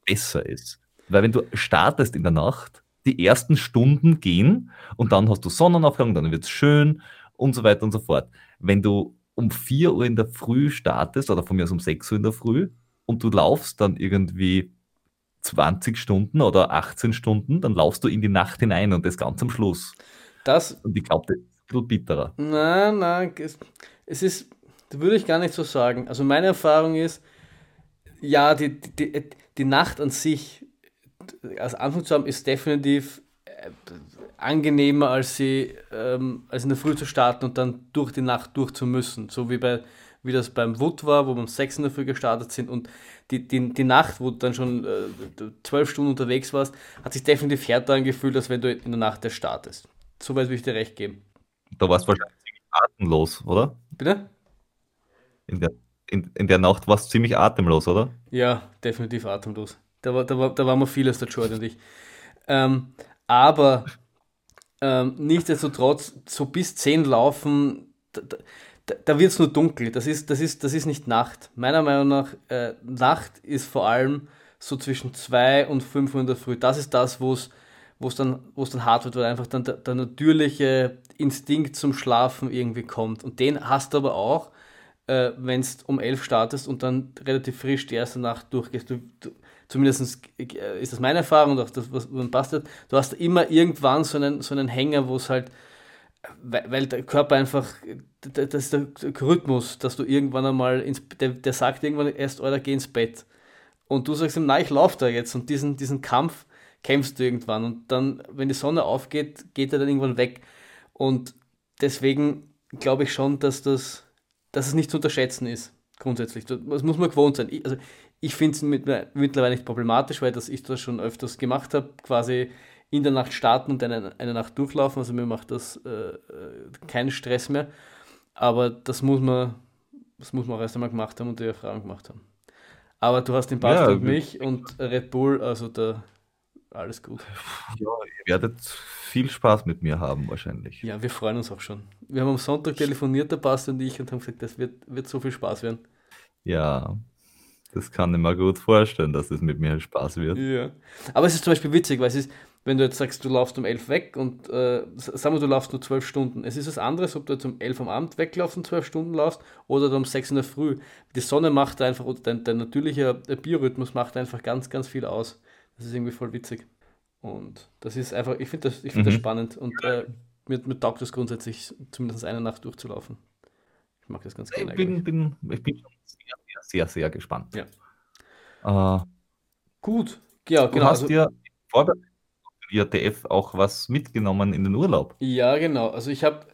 besser ist. Weil wenn du startest in der Nacht, die ersten Stunden gehen und dann hast du Sonnenaufgang, dann wird es schön und so weiter und so fort. Wenn du um 4 Uhr in der Früh startest oder von mir aus um 6 Uhr in der Früh und du laufst dann irgendwie 20 Stunden oder 18 Stunden, dann laufst du in die Nacht hinein und das ganz am Schluss. das, Und ich glaube, das ist ein bisschen bitterer. Nein, nein, es, es ist, das würde ich gar nicht so sagen. Also meine Erfahrung ist, ja, die, die, die Nacht an sich als Anfang zu haben, ist definitiv äh, angenehmer, als sie ähm, als in der Früh zu starten und dann durch die Nacht durch zu müssen. So wie bei wie das beim Wood war, wo wir um 6 in der Früh gestartet sind und die, die, die Nacht, wo du dann schon äh, zwölf Stunden unterwegs warst, hat sich definitiv härter angefühlt, als wenn du in der Nacht erst startest. Soweit würde ich dir recht geben. Da warst du wahrscheinlich ziemlich atemlos, oder? Bitte? In der, in, in der Nacht warst du ziemlich atemlos, oder? Ja, definitiv atemlos. Da war, da war, da war mal vieles, der Jordan und ich. Ähm, aber ähm, nichtsdestotrotz, so bis 10 laufen, da, da, da wird es nur dunkel. Das ist, das, ist, das ist nicht Nacht. Meiner Meinung nach, äh, Nacht ist vor allem so zwischen 2 und 5 Uhr in der Früh. Das ist das, wo es es dann, es dann hart wird, weil einfach dann der, der natürliche Instinkt zum Schlafen irgendwie kommt. Und den hast du aber auch, äh, wenn du um 11 startest und dann relativ frisch die erste Nacht durchgehst. Du, du, zumindest äh, ist das meine Erfahrung und auch das, was man passt. Du hast immer irgendwann so einen, so einen Hänger, wo es halt, weil, der Körper einfach, das ist der Rhythmus, dass du irgendwann einmal, ins, der, der sagt irgendwann erst, oder geh ins Bett. Und du sagst ihm, nein, ich laufe da jetzt. Und diesen, diesen Kampf kämpfst du irgendwann. Und dann, wenn die Sonne aufgeht, geht er dann irgendwann weg. Und deswegen glaube ich schon, dass das, dass es nicht zu unterschätzen ist, grundsätzlich. Das muss man gewohnt sein. Ich, also ich finde es mit, mittlerweile nicht problematisch, weil das ich das schon öfters gemacht habe, quasi in der Nacht starten und eine, eine Nacht durchlaufen. Also mir macht das äh, keinen Stress mehr. Aber das muss man, das muss man auch erst einmal gemacht haben und die Erfahrung gemacht haben. Aber du hast den Basti Ja, und mich und Red Bull, also da alles gut. Ja, ihr werdet viel Spaß mit mir haben wahrscheinlich. Ja, wir freuen uns auch schon. Wir haben am Sonntag telefoniert, der Basti und ich, und haben gesagt, das wird, wird so viel Spaß werden. Ja, das kann ich mir gut vorstellen, dass es mit mir Spaß wird. Ja. Aber es ist zum Beispiel witzig, weil es ist, wenn du jetzt sagst, du laufst um 11 weg und äh, sagen wir, du laufst nur 12 Stunden. Es ist was anderes, ob du jetzt um 11 am Abend weglaufst und 12 Stunden laufst oder du um 6 in der Früh. Die Sonne macht einfach, oder dein, dein natürlicher Biorhythmus macht einfach ganz, ganz viel aus. Das ist irgendwie voll witzig. Und das ist einfach, ich finde das, ich find das Mhm. spannend und äh, mir, mir taugt das grundsätzlich, zumindest eine Nacht durchzulaufen. Ich mag das ganz gerne Ich bin, bin, ich bin schon sehr, sehr, sehr, gespannt. Ja. Äh, Gut, ja, du genau. hast Also, dir vor IATF auch was mitgenommen in den Urlaub. ja, genau. Also ich habe,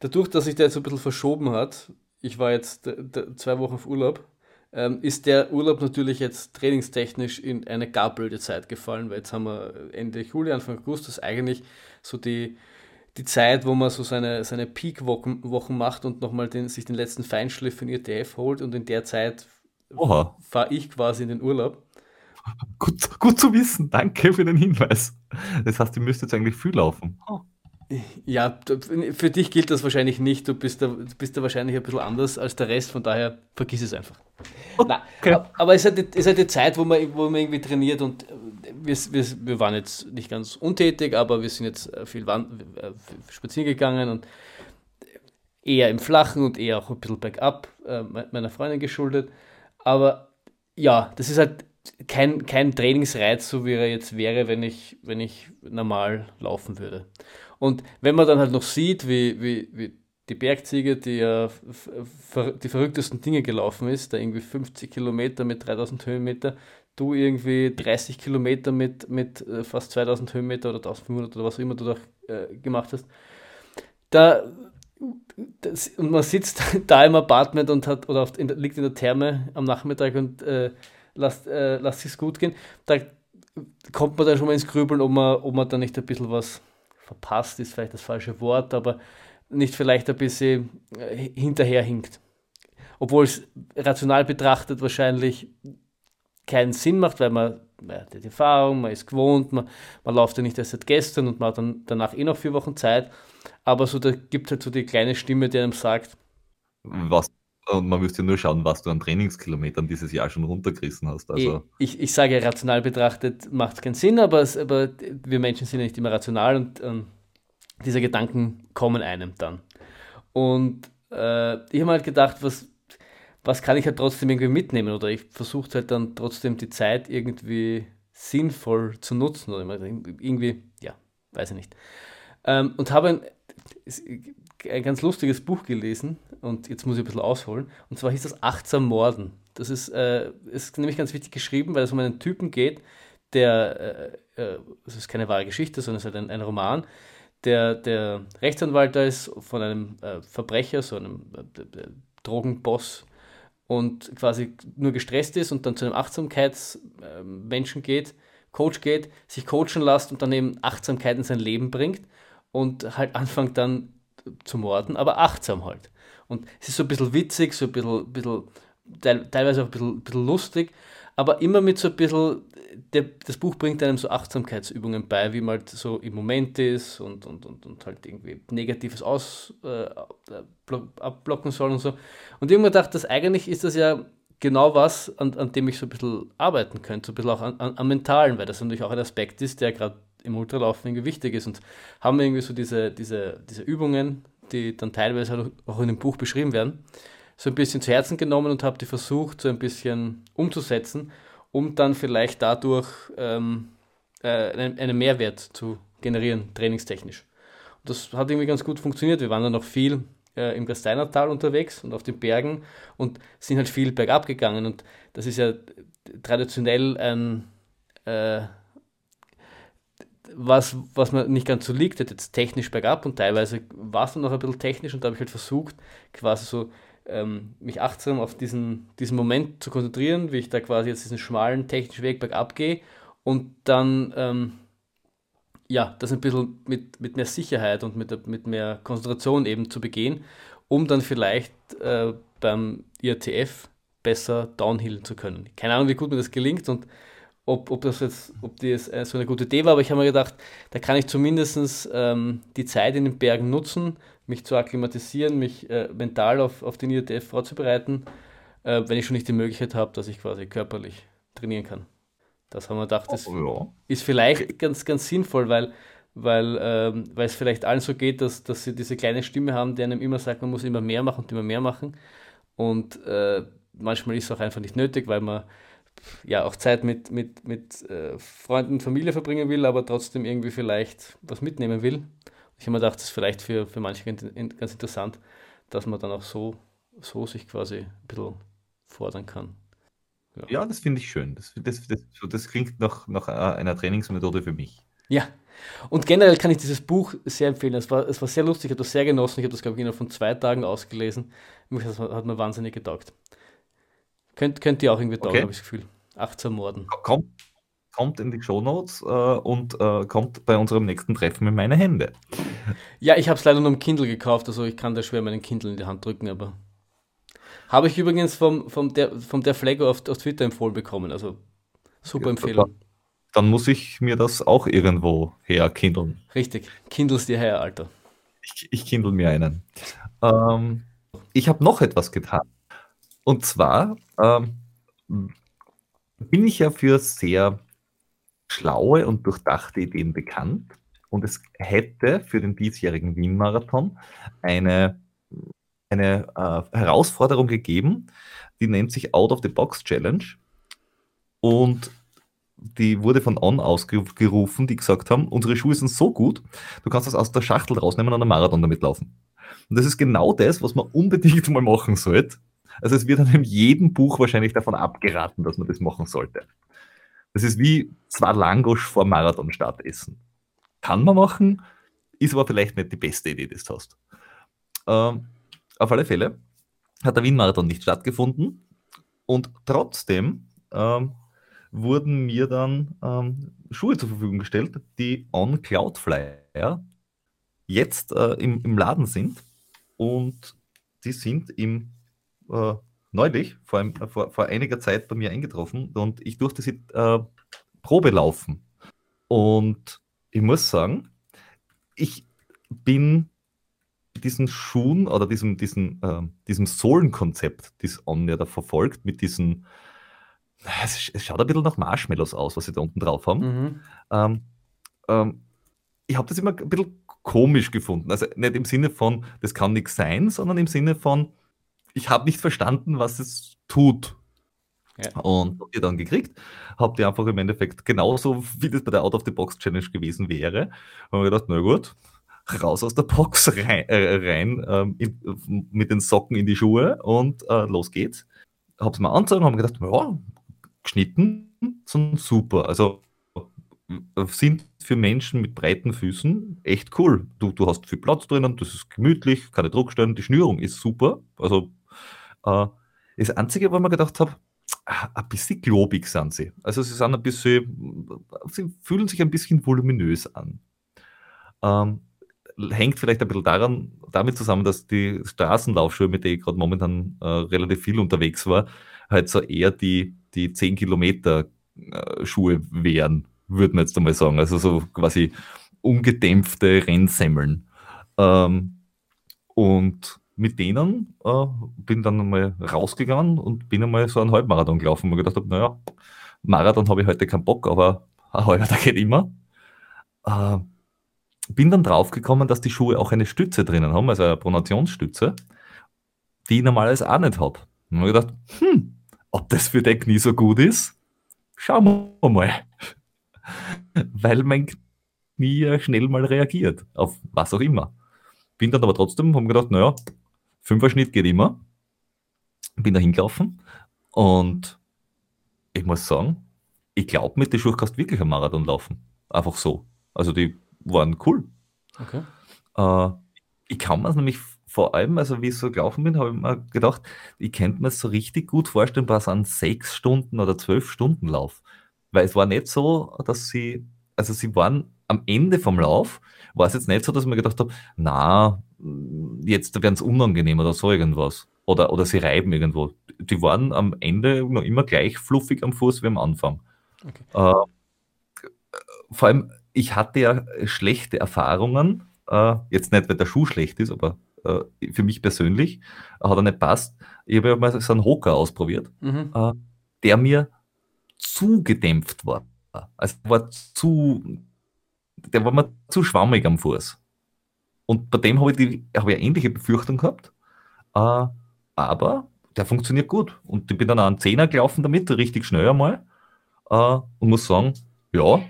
dadurch, dass sich der jetzt so ein bisschen verschoben hat, ich war jetzt zwei Wochen auf Urlaub, ähm, ist der Urlaub natürlich jetzt trainingstechnisch in eine gar blöde Zeit gefallen, weil jetzt haben wir Ende Juli, Anfang August, das ist eigentlich so die, die Zeit, wo man so seine, seine Peak-Wochen Wochen macht und nochmal den, sich den letzten Feinschliff in IATF holt und in der Zeit fahre ich quasi in den Urlaub. Gut, gut zu wissen. Danke für den Hinweis. Das heißt, ihr müsst jetzt eigentlich viel laufen. Oh. Ja, für dich gilt das wahrscheinlich nicht. Du bist da, bist da wahrscheinlich ein bisschen anders als der Rest, von daher vergiss es einfach. Okay. Na, aber es ist, halt, es ist halt die Zeit, wo man, wo man irgendwie trainiert und wir, wir, wir waren jetzt nicht ganz untätig, aber wir sind jetzt viel Wand, spazieren gegangen und eher im Flachen und eher auch ein bisschen bergab, äh, meiner Freundin geschuldet. Aber ja, das ist halt kein, kein Trainingsreiz, so wie er jetzt wäre, wenn ich, wenn ich normal laufen würde. Und wenn man dann halt noch sieht, wie, wie, wie die Bergziege, die ja die verrücktesten Dinge gelaufen ist, da irgendwie 50 Kilometer mit 3000 Höhenmeter, du irgendwie 30 Kilometer mit, mit äh, fast 2000 Höhenmeter oder 1500 oder was auch immer du da äh, gemacht hast, da das, und man sitzt da im Apartment und hat oder in, liegt in der Therme am Nachmittag und äh, lasst, äh, lasst es gut gehen, da kommt man dann schon mal ins Grübeln, ob man, ob man da nicht ein bisschen was verpasst, ist vielleicht das falsche Wort, aber nicht vielleicht ein bisschen äh, hinterherhinkt. Obwohl es rational betrachtet wahrscheinlich keinen Sinn macht, weil man, man hat die Erfahrung, man ist gewohnt, man, man läuft ja nicht erst seit gestern und man hat dann danach eh noch vier Wochen Zeit. Aber so, da gibt halt so die kleine Stimme, die einem sagt. Was, und man müsste nur schauen, was du an Trainingskilometern dieses Jahr schon runtergerissen hast. Also. Ich, ich sage, rational betrachtet macht es keinen Sinn, aber, es, aber wir Menschen sind ja nicht immer rational und ähm, diese Gedanken kommen einem dann. Und äh, ich habe halt gedacht, was, was kann ich halt trotzdem irgendwie mitnehmen? Oder ich versuche halt dann trotzdem die Zeit irgendwie sinnvoll zu nutzen. Oder irgendwie, ja, weiß ich nicht. Ähm, und habe ein, ein ganz lustiges Buch gelesen und jetzt muss ich ein bisschen ausholen. Und zwar hieß das Achtsam Morden. Das ist, äh, ist nämlich ganz wichtig geschrieben, weil es um einen Typen geht, der, äh, äh, es ist keine wahre Geschichte, sondern es ist halt ein, ein Roman, der, der Rechtsanwalt da ist von einem äh, Verbrecher, so einem äh, Drogenboss und quasi nur gestresst ist und dann zu einem Achtsamkeitsmenschen geht, Coach geht, sich coachen lässt und dann eben Achtsamkeit in sein Leben bringt und halt anfängt dann zu morden, aber achtsam halt. Und es ist so ein bisschen witzig, so ein bisschen, bisschen teilweise auch ein bisschen, bisschen lustig, aber immer mit so ein bisschen, der, das Buch bringt einem so Achtsamkeitsübungen bei, wie man halt so im Moment ist und, und, und, und halt irgendwie Negatives aus, äh, abblocken soll und so. Und irgendwann dachte dass eigentlich ist das ja genau was, an, an dem ich so ein bisschen arbeiten könnte, so ein bisschen auch am Mentalen, weil das natürlich auch ein Aspekt ist, der gerade im Ultralaufen irgendwie wichtig ist. Und haben irgendwie so diese, diese, diese Übungen, die dann teilweise auch in dem Buch beschrieben werden, so ein bisschen zu Herzen genommen und habe die versucht, so ein bisschen umzusetzen, um dann vielleicht dadurch ähm, äh, einen, einen Mehrwert zu generieren, trainingstechnisch. Und das hat irgendwie ganz gut funktioniert. Wir waren dann noch viel äh, im Gasteinertal unterwegs und auf den Bergen und sind halt viel bergab gegangen. Und das ist ja traditionell ein, äh, was, was mir nicht ganz so liegt, jetzt technisch bergab und teilweise war es dann noch ein bisschen technisch und da habe ich halt versucht, quasi so ähm, mich achtsam auf diesen, diesen Moment zu konzentrieren, wie ich da quasi jetzt diesen schmalen technischen Weg bergab gehe und dann ähm, ja, das ein bisschen mit, mit mehr Sicherheit und mit, mit mehr Konzentration eben zu begehen, um dann vielleicht äh, beim IATF besser downhillen zu können. Keine Ahnung, wie gut mir das gelingt und ob, ob das jetzt, ob das äh, so eine gute Idee war, aber ich habe mir gedacht, da kann ich zumindest ähm, die Zeit in den Bergen nutzen, mich zu akklimatisieren, mich äh, mental auf, auf den IATF vorzubereiten, äh, wenn ich schon nicht die Möglichkeit habe, dass ich quasi körperlich trainieren kann. Das haben wir gedacht, das oh, ja. ist vielleicht ganz, ganz sinnvoll, weil, weil, ähm, weil es vielleicht allen so geht, dass, dass sie diese kleine Stimme haben, die einem immer sagt, man muss immer mehr machen und immer mehr machen. Und äh, manchmal ist es auch einfach nicht nötig, weil man ja auch Zeit mit, mit, mit äh, Freunden und Familie verbringen will, aber trotzdem irgendwie vielleicht was mitnehmen will. Ich habe mir gedacht, das ist vielleicht für, für manche ganz interessant, dass man dann auch so, so sich quasi ein bisschen fordern kann. Ja, ja das finde ich schön. Das, das, das, das klingt nach, nach einer Trainingsmethode für mich. Ja, und generell kann ich dieses Buch sehr empfehlen. Es war, es war sehr lustig, ich habe das sehr genossen. Ich habe das, glaube ich, innerhalb von zwei Tagen ausgelesen. Das hat mir wahnsinnig getaugt. Könnt, könnt ihr auch irgendwie taugen, okay. habe ich das Gefühl. 18 Morden. Kommt, kommt in die Shownotes äh, und äh, kommt bei unserem nächsten Treffen in meine Hände. Ja, ich habe es leider nur im Kindle gekauft, also ich kann da schwer meinen Kindle in die Hand drücken, aber habe ich übrigens vom, vom, der, vom der Flaggo auf, auf Twitter empfohlen bekommen, also super ja, Empfehlung. dann muss ich mir das auch irgendwo herkindeln. Richtig, kindelst dir her, Alter. Ich, ich kindle mir einen. Ähm, ich habe noch etwas getan. Und zwar ähm, bin ich ja für sehr schlaue und durchdachte Ideen bekannt. Und es hätte für den diesjährigen Wien-Marathon eine, eine äh, Herausforderung gegeben, die nennt sich Out of the Box Challenge. Und die wurde von On ausgerufen, die gesagt haben, unsere Schuhe sind so gut, du kannst das aus der Schachtel rausnehmen und einen Marathon damit laufen. Und das ist genau das, was man unbedingt mal machen sollte. Also es wird in jedem Buch wahrscheinlich davon abgeraten, dass man das machen sollte. Das ist wie zwei Langosch vor Marathonstart essen. Kann man machen, ist aber vielleicht nicht die beste Idee, die du hast. Ähm, auf alle Fälle hat der Wien-Marathon nicht stattgefunden und trotzdem ähm, wurden mir dann ähm, Schuhe zur Verfügung gestellt, die on Cloudflyer jetzt äh, im, im Laden sind und die sind im äh, neulich, vor, einem, vor, vor, einiger Zeit bei mir eingetroffen und ich durfte sie äh, Probe laufen. Und ich muss sagen, ich bin diesen Schuhen oder diesem, diesem, äh, diesem Sohlenkonzept, das On ja da verfolgt, mit diesen, es, es, schaut ein bisschen nach Marshmallows aus, was sie da unten drauf haben. Mhm. Ähm, ähm, ich habe das immer ein bisschen komisch gefunden. Also nicht im Sinne von, das kann nichts sein, sondern im Sinne von, ich habe nicht verstanden, was es tut. Ja. Und habt ihr dann gekriegt, habt ihr einfach im Endeffekt genauso, wie das bei der Out of the Box Challenge gewesen wäre. Und wir gedacht, na gut, raus aus der Box rein, äh, rein ähm, in, mit den Socken in die Schuhe und äh, los geht's. Hab's mal angezogen, haben gedacht, ja, geschnitten sind super. Also sind für Menschen mit breiten Füßen echt cool. Du, du hast viel Platz drinnen, das ist gemütlich, keine Druckstellen, die Schnürung ist super. Also äh, das Einzige, wo ich mir gedacht habe, ah, ein bisschen globig sind sie. Also sie sind ein bisschen, sie fühlen sich ein bisschen voluminös an. Ähm, hängt vielleicht ein bisschen daran, damit zusammen, dass die Straßenlaufschuhe, mit denen ich gerade momentan äh, relativ viel unterwegs war, halt so eher die, die 10 Kilometer äh, Schuhe wären, würde man jetzt einmal sagen. Also so quasi ungedämpfte Rennsemmeln. Ähm, und mit denen äh, bin dann einmal rausgegangen und bin einmal so einen Halbmarathon gelaufen und gedacht habe, naja, Marathon habe ich heute keinen Bock, aber ein halber, der geht immer. Äh, bin dann draufgekommen, dass die Schuhe auch eine Stütze drinnen haben, also eine Pronationsstütze, die ich normalerweise auch nicht habe. Und habe gedacht, hm, ob das für den Knie so gut ist, schauen wir mal. Weil mein Knie schnell mal reagiert, auf was auch immer. Bin dann aber trotzdem, habe gedacht, naja, Fünfer-Schnitt geht immer. Bin da hingelaufen und ich muss sagen, ich glaube, mit den Schuhen kannst du wirklich einen Marathon laufen. Einfach so. Also die waren cool. Okay. Äh, ich kann mir nämlich vor allem, also wie ich so gelaufen bin, habe ich mir gedacht, ich könnte mir so richtig gut vorstellen, was an sechs Stunden oder zwölf Stunden Lauf. Weil es war nicht so, dass sie, also sie waren am Ende vom Lauf, war es jetzt nicht so, dass mir gedacht habe, na, jetzt werden es unangenehm oder so irgendwas. Oder, oder sie reiben irgendwo. Die waren am Ende noch immer gleich fluffig am Fuß wie am Anfang. Okay. Äh, vor allem, ich hatte ja schlechte Erfahrungen, äh, jetzt nicht, weil der Schuh schlecht ist, aber äh, für mich persönlich hat er nicht passt. Ich habe ja mal so einen Hocker ausprobiert, mhm. äh, der mir zu gedämpft war. Also war zu, der war mir zu schwammig am Fuß. Und bei dem habe ich, die, hab ich eine ähnliche Befürchtung gehabt. Äh, aber der funktioniert gut. Und ich bin dann auch einen Zehner gelaufen damit, richtig schnell einmal. Äh, und muss sagen, ja,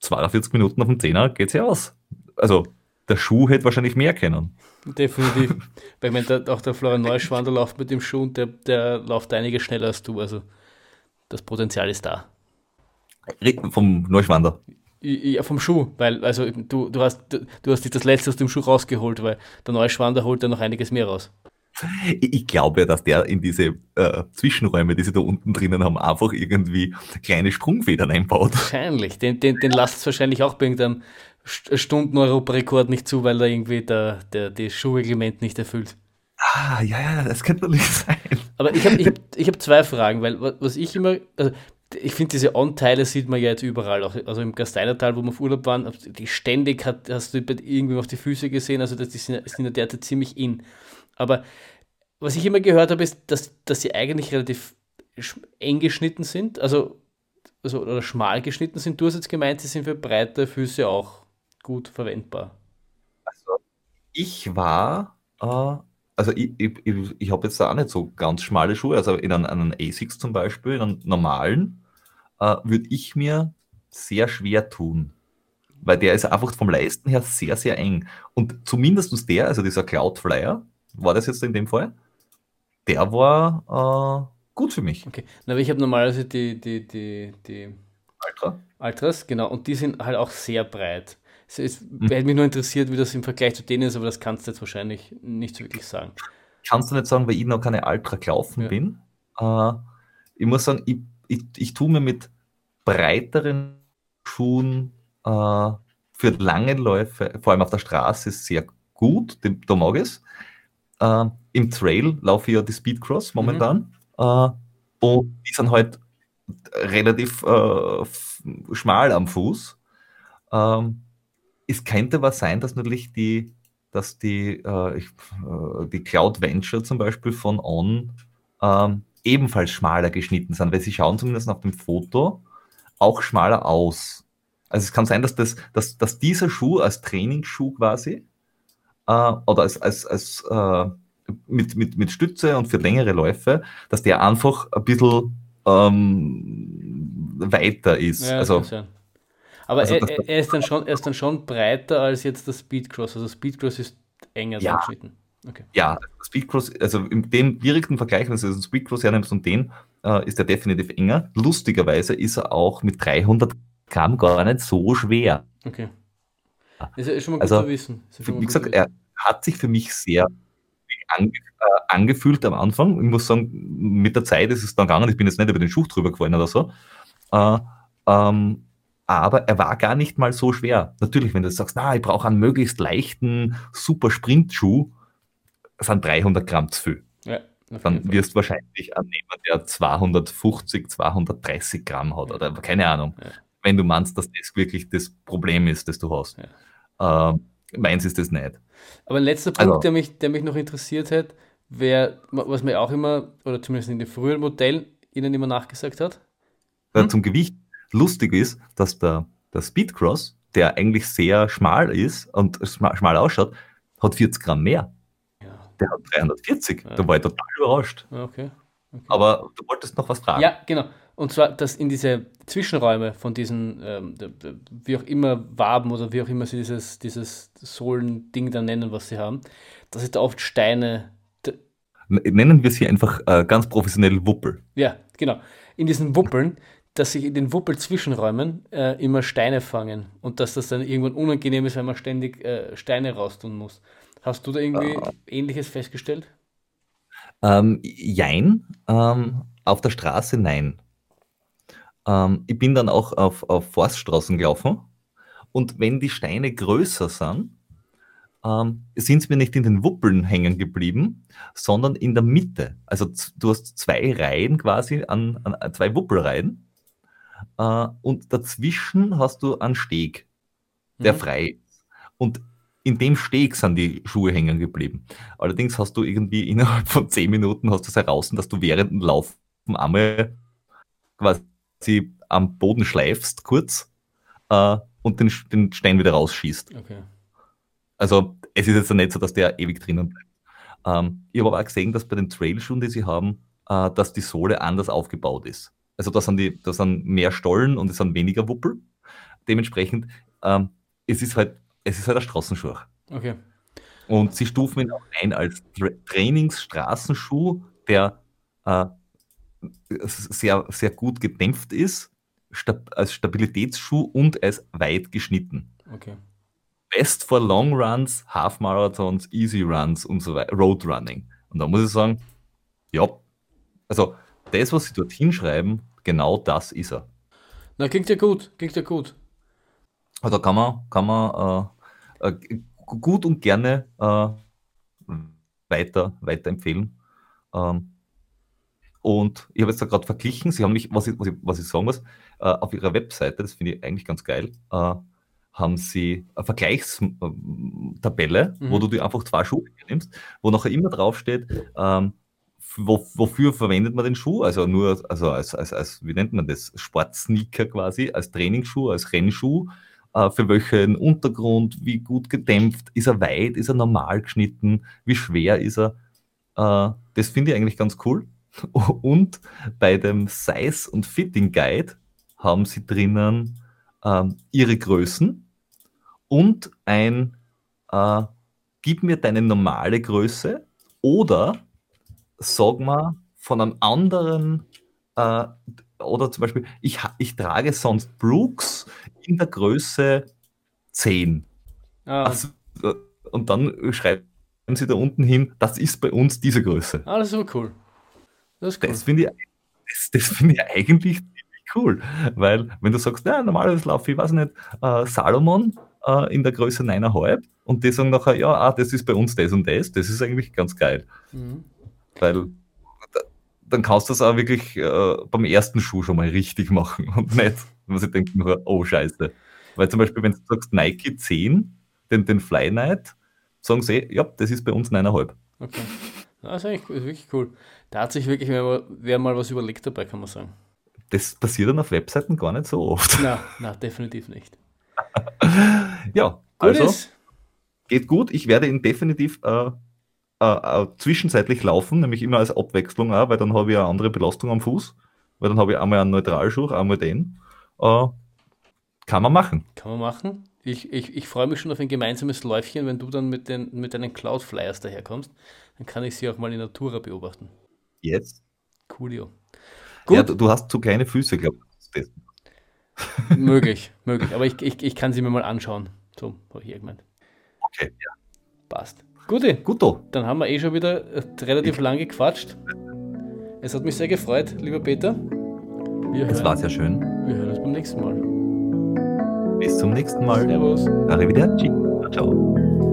42 Minuten auf dem Zehner geht es ja aus. Also der Schuh hätte wahrscheinlich mehr können. Definitiv. Weil ich meine, auch der Florian Neuschwander läuft mit dem Schuh und der, der läuft einiges schneller als du. Also das Potenzial ist da. Vom Neuschwander. Ja, vom Schuh, weil also du, du, hast, du, du hast dich das letzte aus dem Schuh rausgeholt, weil der Neuschwander holt da noch einiges mehr raus. Ich glaube ja, dass der in diese äh, Zwischenräume, die sie da unten drinnen haben, einfach irgendwie kleine Sprungfedern einbaut. Wahrscheinlich. Den, den, den lasst es wahrscheinlich auch bei irgendeinem Stunden-Europarekord nicht zu, weil er irgendwie der, der, das Schuhreglement nicht erfüllt. Ah, ja, ja, das könnte natürlich sein. Aber ich habe ich hab, ich hab zwei Fragen, weil was ich immer, also ich finde, diese On-Teile sieht man ja jetzt überall, auch, also im Gasteinertal, wo wir auf Urlaub waren, die ständig hat, hast du irgendwie auf die Füße gesehen, also das, die sind, sind ja derzeit ziemlich in. Aber was ich immer gehört habe, ist, dass, dass sie eigentlich relativ eng geschnitten sind, also, also oder schmal geschnitten sind. Du hast jetzt gemeint, sie sind für breite Füße auch gut verwendbar. Also, ich war, äh, also ich, ich, ich, ich habe jetzt da auch nicht so ganz schmale Schuhe, also in einem, einem ASICS zum Beispiel, in einem normalen, äh, würde ich mir sehr schwer tun. Weil der ist einfach vom Leisten her sehr, sehr eng. Und zumindest der, also dieser Cloudflyer, war das jetzt in dem Fall, der war äh, gut für mich. Okay, na, aber ich habe normalerweise die, die, die, die Ultra. Ultras, genau, und die sind halt auch sehr breit. Es, es hm. hätte mich nur interessiert, wie das im Vergleich zu denen ist, aber das kannst du jetzt wahrscheinlich nicht so wirklich sagen. Kannst du nicht sagen, weil ich noch keine Ultra gelaufen ja. bin. Äh, ich muss sagen, ich, ich, ich tue mir mit breiteren Schuhen äh, für lange Läufe, vor allem auf der Straße, sehr gut, da mag ich es. Äh, Im Trail laufe ich ja die Speedcross momentan. Mhm. Äh, und die sind halt relativ äh, schmal am Fuß. Ähm, es könnte aber sein, dass natürlich die, dass die, äh, ich, äh, die Cloud Venture zum Beispiel von On ähm, ebenfalls schmaler geschnitten sind, weil sie schauen zumindest auf dem Foto auch schmaler aus. Also es kann sein, dass, das, dass, dass dieser Schuh als Trainingsschuh quasi äh, oder als, als, als äh, mit, mit, mit Stütze und für längere Läufe, dass der einfach ein bisschen ähm, weiter ist. Ja, also, aber also, er, er, ist dann schon, er ist dann schon breiter als jetzt das Speedcross. Also Speedcross ist enger ja, geschnitten. Okay. Ja, Speedcross, also in dem direkten Vergleich, wenn du den Speedcross hernimmst und den, äh, ist er definitiv enger. Lustigerweise ist er auch mit 300 Gramm gar nicht so schwer. Okay. Ist ja schon mal gut also, zu wissen. wie gesagt, er hat sich für mich sehr ange, äh, angefühlt am Anfang. Ich muss sagen, mit der Zeit ist es dann gegangen. Ich bin jetzt nicht über den Schuh drüber gefallen oder so. Äh, ähm, aber er war gar nicht mal so schwer. Natürlich, wenn du sagst, na, ich brauche einen möglichst leichten, super Sprintschuh, sind 300 Gramm zu viel. Ja, dann wirst du wahrscheinlich annehmen, der 250, 230 Gramm hat oder keine Ahnung. Ja. Wenn du meinst, dass das wirklich das Problem ist, das du hast. Ja. Ähm, meins ist das nicht. Aber ein letzter Punkt, also, der, mich, der mich noch interessiert hat, wäre, was mir auch immer, oder zumindest in den früheren Modellen, Ihnen immer nachgesagt hat. Hm? Zum Gewicht. Lustig ist, dass der, der Speedcross, der eigentlich sehr schmal ist und schmal ausschaut, hat 40 Gramm mehr. Der hat 340. Ja. Da war ich total überrascht. Okay. okay. Aber du wolltest noch was fragen. Ja, genau. Und zwar, dass in diese Zwischenräume von diesen, ähm, wie auch immer, Waben oder wie auch immer sie dieses, dieses Sohlending da nennen, was sie haben, dass es da oft Steine. Nennen wir sie einfach äh, ganz professionell Wuppel. Ja, genau. In diesen Wuppeln, dass sich in den Wuppel-Zwischenräumen äh, immer Steine fangen und dass das dann irgendwann unangenehm ist, wenn man ständig äh, Steine raustun muss. Hast du da irgendwie uh, Ähnliches festgestellt? Ähm, jein. Ähm, auf der Straße nein. Ähm, ich bin dann auch auf, auf Forststraßen gelaufen und wenn die Steine größer sind, ähm, sind sie mir nicht in den Wuppeln hängen geblieben, sondern in der Mitte. Also du hast zwei Reihen quasi an, an zwei Wuppelreihen äh, und dazwischen hast du einen Steg, der mhm. frei ist. Und in dem Steg sind die Schuhe hängen geblieben. Allerdings hast du irgendwie innerhalb von zehn Minuten hast du es heraus, dass du während dem Laufen einmal quasi sie am Boden schleifst, kurz, äh, und den, den Stein wieder rausschießt. Okay. Also es ist jetzt nicht so, dass der ewig drinnen bleibt. Ähm, ich habe aber auch gesehen, dass bei den Trailschuhen, die sie haben, äh, dass die Sohle anders aufgebaut ist. Also da sind, die, da sind mehr Stollen und es sind weniger Wuppel. Dementsprechend, ähm, es ist halt, es ist halt ein Straßenschuh. Okay. Und sie stufen ihn auch ein als Tra Trainingsstraßenschuh, der äh, sehr, sehr gut gedämpft ist, stab als Stabilitätsschuh und als weit geschnitten. Okay. Best for Long Runs, Half Marathons, Easy Runs und so weiter, Road Running. Und da muss ich sagen, ja, also das, was sie dort hinschreiben, genau das ist er. Na, klingt ja gut, klingt ja gut. Also kann man, kann man äh, gut und gerne äh, weiter, weiterempfehlen. Ähm, Und ich habe jetzt da gerade verglichen, sie haben mich, was ich, was ich, was ich sagen muss, äh, auf ihrer Webseite, das finde ich eigentlich ganz geil, äh, haben sie eine Vergleichstabelle, Mhm. wo du dir einfach zwei Schuhe nimmst, wo nachher immer draufsteht, ähm, wo, wofür verwendet man den Schuh? Also nur, also als, als, als wie nennt man das? Sportsneaker quasi, als Trainingsschuh, als Rennschuh. Äh, für welchen Untergrund, wie gut gedämpft, ist er weit, ist er normal geschnitten, wie schwer ist er? Äh, das finde ich eigentlich ganz cool. Und bei dem Size und Fitting Guide haben sie drinnen ähm, ihre Größen und ein äh, Gib mir deine normale Größe oder sag mal von einem anderen äh, oder zum Beispiel, ich, ich trage sonst Brooks in der Größe 10. Ah, Also, und dann schreiben sie da unten hin, das ist bei uns diese Größe. ah, das ist aber cool. Das cool. Das finde ich, das, das finde ich eigentlich cool, weil wenn du sagst, ja, normalerweise laufe ich, weiß nicht, äh, Salomon äh, in der Größe 9,5 und die sagen nachher, ja, ah, das ist bei uns das und das, das ist eigentlich ganz geil, Mhm. weil dann kannst du das auch wirklich äh, beim ersten Schuh schon mal richtig machen und nicht, wenn denkt, nachher, oh scheiße. Weil zum Beispiel, wenn du sagst Nike 10, den, den Fly Night, sagen sie, ja, das ist bei uns 9,5. Okay. Das ist eigentlich ist wirklich cool. Da hat sich wirklich wer, mal- wer mal was überlegt dabei, kann man sagen. Das passiert dann auf Webseiten gar nicht so oft. Na, na, definitiv nicht. Ja, Gut also ist. geht gut. Ich werde ihn definitiv äh, äh, äh, zwischenzeitlich laufen, nämlich immer als Abwechslung auch, weil dann habe ich eine andere Belastung am Fuß. Weil dann habe ich einmal einen Neutralschuh, einmal den. Äh, kann man machen. Kann man machen. Ich, ich, ich freue mich schon auf ein gemeinsames Läufchen, wenn du dann mit, den, mit deinen Cloud-Flyers daherkommst. Dann kann ich sie auch mal in Natura beobachten. Jetzt. Coolio. Gut, Ja, du, du hast zu kleine Füße, glaube ich. möglich, möglich. Aber ich, ich, ich kann sie mir mal anschauen. So, habe ich hier gemeint. Okay, ja. Passt. Gute, Guto. dann haben wir eh schon wieder relativ lang gequatscht. Es hat mich sehr gefreut, lieber Peter. Wir Es hören, war sehr schön. wir hören uns beim nächsten Mal. Bis zum nächsten Mal. Servus. Arrivederci. Ciao.